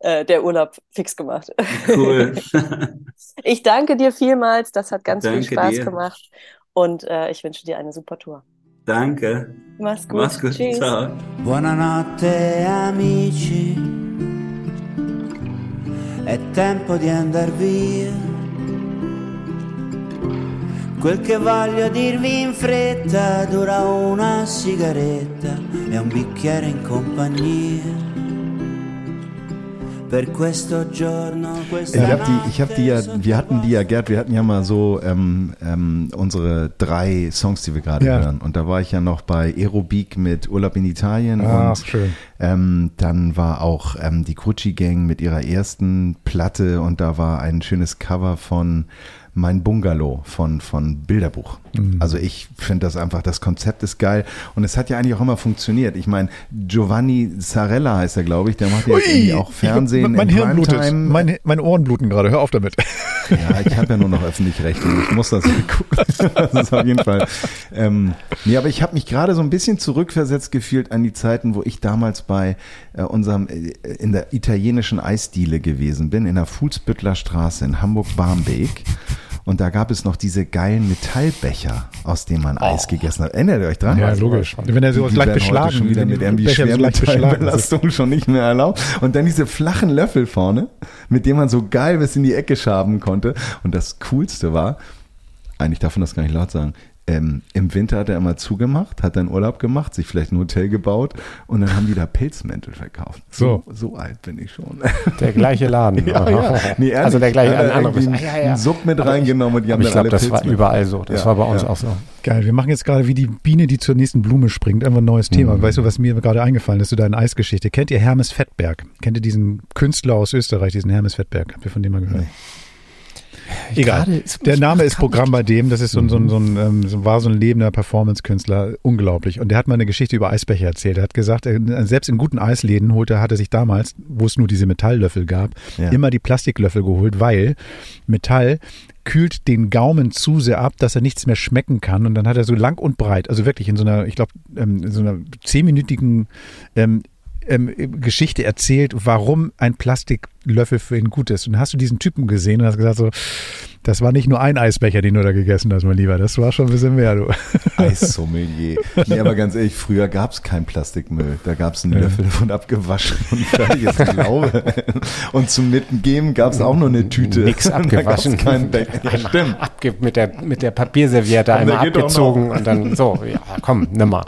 äh, der Urlaub fix gemacht. Cool. Ich danke dir vielmals, das hat ganz Danke viel Spaß dir. gemacht und äh, ich wünsche dir eine super Tour. Danke. Tschüss. Ciao. Buonanotte amici, è tempo di andar via. Quel che voglio dirvi in fretta dura una sigaretta e un bicchiere in compagnia. Ich habe die, ich hab die ja, wir hatten die ja, Gerd, wir hatten ja mal so ähm, ähm, unsere drei Songs, die wir gerade Ja. hören. Und da war ich ja noch bei Aerobik mit Urlaub in Italien Ach, und schön. ähm, dann war auch ähm, die Gucci Gang mit ihrer ersten Platte und da war ein schönes Cover von Mein Bungalow von, von Bilderbuch. Mhm. Also ich finde das einfach, das Konzept ist geil und es hat ja eigentlich auch immer funktioniert. Ich meine, Giovanni Zarella heißt er, glaube ich, der macht ja irgendwie auch Fernsehen Ich, mein in Hirn blutet. Meine, meine Ohren bluten gerade. Hör auf damit. Ja, ich habe ja nur noch öffentlich-rechtlich. Ich muss das gucken. Das ist auf jeden Fall. Ähm, nee, aber ich habe mich gerade so ein bisschen zurückversetzt gefühlt an die Zeiten, wo ich damals bei äh, unserem äh, in der italienischen Eisdiele gewesen bin, in der Fuhlsbüttler Straße in Hamburg-Barmbek. Und da gab es noch diese geilen Metallbecher, aus denen man Eis gegessen hat. Erinnert ihr euch dran? Ja, logisch. Wenn er so Die gleich werden heute beschlagen schon wieder die mit irgendwie so leicht. Schwermetallbelastung schon nicht mehr erlaubt. Und dann diese flachen Löffel vorne, mit denen man so geil bis in die Ecke schaben konnte. Und das Coolste war, eigentlich darf man das gar nicht laut sagen, ähm, im Winter hat er immer zugemacht, hat dann Urlaub gemacht, sich vielleicht ein Hotel gebaut und dann haben die da Pilzmäntel verkauft. So, so alt bin ich schon. Der gleiche Laden. Ja, ja. Nee, also der gleiche, Hat ein er anderes. irgendwie Ah, ja, ja. einen Sub mit Aber ich- reingenommen und die haben ich glaube, das war überall so. Das Ja, war bei uns ja. auch so. Geil, wir machen jetzt gerade wie die Biene, die zur nächsten Blume springt. Einfach ein neues Thema. Mhm. Weißt du, was mir gerade eingefallen ist zu deiner Eisgeschichte? Kennt ihr Hermes Fettberg? Kennt ihr diesen Künstler aus Österreich, diesen Hermes Fettberg? Habt ihr von dem mal gehört? Egal. Der Name ist Programm bei dem. Das ist so ein, so ein, so ein, ähm, so war so ein lebender Performance-Künstler. Unglaublich. Und der hat mal eine Geschichte über Eisbecher erzählt. Er hat gesagt, er, selbst in guten Eisläden holte, hat er sich damals, wo es nur diese Metalllöffel gab, Ja. immer die Plastiklöffel geholt, weil Metall kühlt den Gaumen zu sehr ab, dass er nichts mehr schmecken kann. Und dann hat er so lang und breit, also wirklich in so einer, ich glaube, ähm, in so einer zehnminütigen ähm, ähm, Geschichte erzählt, warum ein Plastiklöffel für ihn gut ist. Und hast du diesen Typen gesehen und hast gesagt so, das war nicht nur ein Eisbecher, den du da gegessen hast, mein Lieber. Das war schon ein bisschen mehr, du. Eissommelier. Nee, aber ganz ehrlich, früher gab es keinen Plastikmüll. Da gab es einen Löffel und abgewaschen und fertig. Ich glaube. Und zum Mitgeben gab es auch nur eine Tüte. Nix abgewaschen. keinen Becher. Ja, stimmt. Abge mit, der, mit der Papierserviette einmal abgezogen und dann so, ja, komm, nimm mal.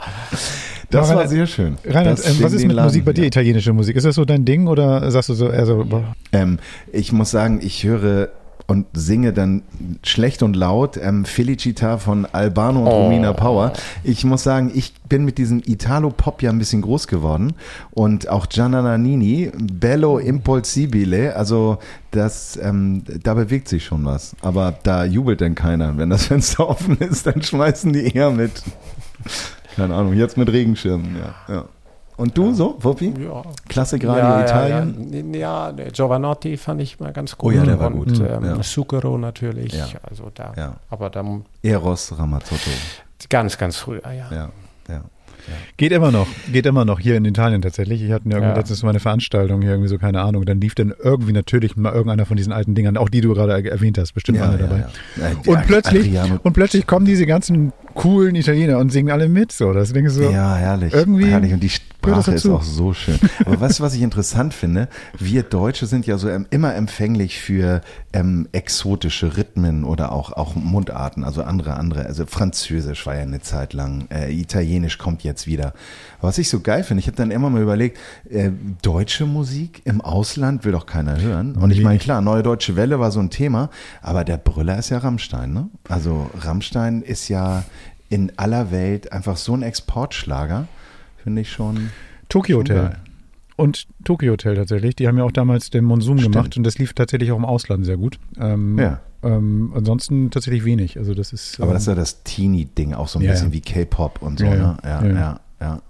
Das war Reinhard, sehr schön. Reinhard, ähm, was ist mit Laden, Musik bei dir, ja. italienische Musik? Ist das so dein Ding oder sagst du so eher so, Ähm, ich muss sagen, ich höre und singe dann schlecht und laut ähm, Felicita von Albano und Oh. Romina Power. Ich muss sagen, ich bin mit diesem Italo-Pop ja ein bisschen groß geworden und auch Gianna Nannini, Bello Impulsibile, also das, ähm, da bewegt sich schon was. Aber da jubelt denn keiner. Wenn das Fenster offen ist, dann schmeißen die eher mit, keine Ahnung, jetzt mit Regenschirmen, ja. ja. Und du so, Wuppi? Ja. Klassikradio ja, Italien? Ja, ja, der Giovanotti fand ich mal ganz gut. Oh ja, der war und, gut. Ähm, Ja. Zucchero natürlich. Ja. Also da. Ja. Aber dann Eros Ramazzotto. ganz, ganz früher, ja. Ja. Geht immer noch, geht immer noch hier in Italien tatsächlich. Ich hatte ja irgendwie Ja. letztens mal eine Veranstaltung hier irgendwie so, keine Ahnung. Dann lief dann irgendwie natürlich mal irgendeiner von diesen alten Dingern, auch die du gerade erwähnt hast, bestimmt Ja, einer ja, dabei. Und plötzlich, und plötzlich kommen diese ganzen coolen Italiener und singen alle mit. So, das denkst du so. Ja, herrlich. Irgendwie herrlich. Und die Sprache ist auch so schön. Aber du, was ich interessant finde? Wir Deutsche sind ja so immer empfänglich für ähm, exotische Rhythmen oder auch, auch Mundarten, also andere, andere. Also Französisch war ja eine Zeit lang, äh, Italienisch kommt jetzt wieder. Was ich so geil finde, ich habe dann immer mal überlegt, äh, deutsche Musik im Ausland will doch keiner hören. Und ich meine, klar, Neue Deutsche Welle war so ein Thema, aber der Brüller ist ja Rammstein, ne? Also Rammstein ist ja in aller Welt einfach so ein Exportschlager, finde ich schon. Tokyo schon Hotel. geil. Und Tokyo Hotel tatsächlich. Die haben ja auch damals den Monsum Stimmt. gemacht und das lief tatsächlich auch im Ausland sehr gut. Ähm, Ja. Ähm, ansonsten tatsächlich wenig. Also das ist. Aber ähm, das ist ja das Teenie-Ding, auch so ein Ja, bisschen ja. wie K-Pop und so, Ja, ja. ne? Ja, Ja, ja,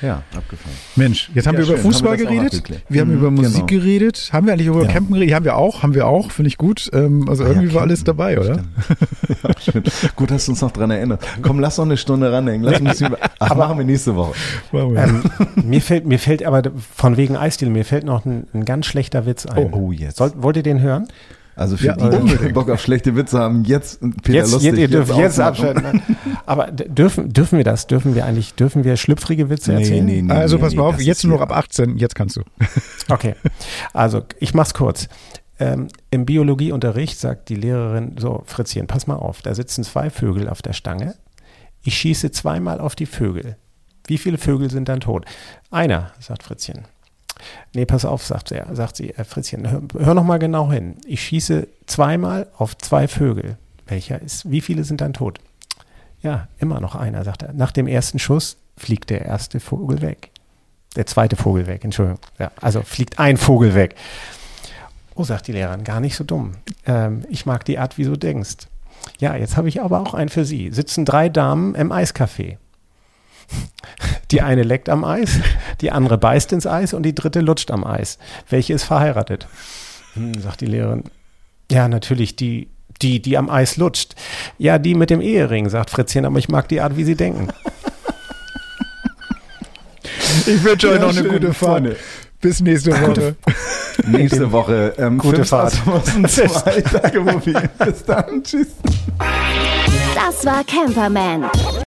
ja. ja. Ja, abgefahren. Mensch, jetzt haben Ja, wir über schön. Haben Fußball wir geredet. Wir haben Mhm, über Musik genau. geredet. Haben wir eigentlich über Ja. Campen geredet? Haben wir auch, haben wir auch, finde ich gut. Ähm, also Ah ja, irgendwie war alles dabei, oder? Ja. Gut, dass du uns noch dran erinnerst. Komm, lass noch eine Stunde ranhängen. Lass uns über. Ach, machen wir nächste Woche. Machen wir. Ähm, mir fällt, mir fällt aber von wegen Eisdiele, mir fällt noch ein, ein ganz schlechter Witz ein. Oh, oh, jetzt. Soll, wollt ihr den hören? Also für Ja, die, die unbedingt. Bock auf schlechte Witze haben, jetzt Peter jetzt, Lustig. jetzt, ihr dürft jetzt ausmachen. abschalten. ne? Aber dürfen, dürfen wir das? Dürfen wir eigentlich, dürfen wir schlüpfrige Witze Nee, erzählen? nee, nee. also pass nee, mal auf, jetzt nur noch ab 18, jetzt kannst du. Okay, also ich mach's kurz. Ähm, Im Biologieunterricht sagt die Lehrerin so, Fritzchen, pass mal auf, da sitzen zwei Vögel auf der Stange. Ich schieße zweimal auf die Vögel. Wie viele Vögel sind dann tot? Einer, sagt Fritzchen. Nee, pass auf, sagt, er, sagt sie, äh, Fritzchen, hör, hör noch mal genau hin. Ich schieße zweimal auf zwei Vögel. Welcher ist, wie viele sind dann tot? Ja, immer noch einer, sagt er. Nach dem ersten Schuss fliegt der erste Vogel weg. Der zweite Vogel weg, Entschuldigung. Ja, also fliegt ein Vogel weg. Oh, sagt die Lehrerin, gar nicht so dumm. Ähm, ich mag die Art, wie du denkst. Ja, jetzt habe ich aber auch einen für Sie. Sitzen drei Damen im Eiscafé. Die eine leckt am Eis, die andere beißt ins Eis und die dritte lutscht am Eis. Welche ist verheiratet? Hm, sagt die Lehrerin. Ja, natürlich die, die, die am Eis lutscht. Ja, die mit dem Ehering, sagt Fritzchen, aber ich mag die Art, wie sie denken. Ich wünsche euch Ja, noch eine gute Fahrt. Freunde. Bis nächste Woche. Nächste Woche. Ähm, Gute Fahrt. Mufi. Bis dann. Tschüss. Das war Camperman.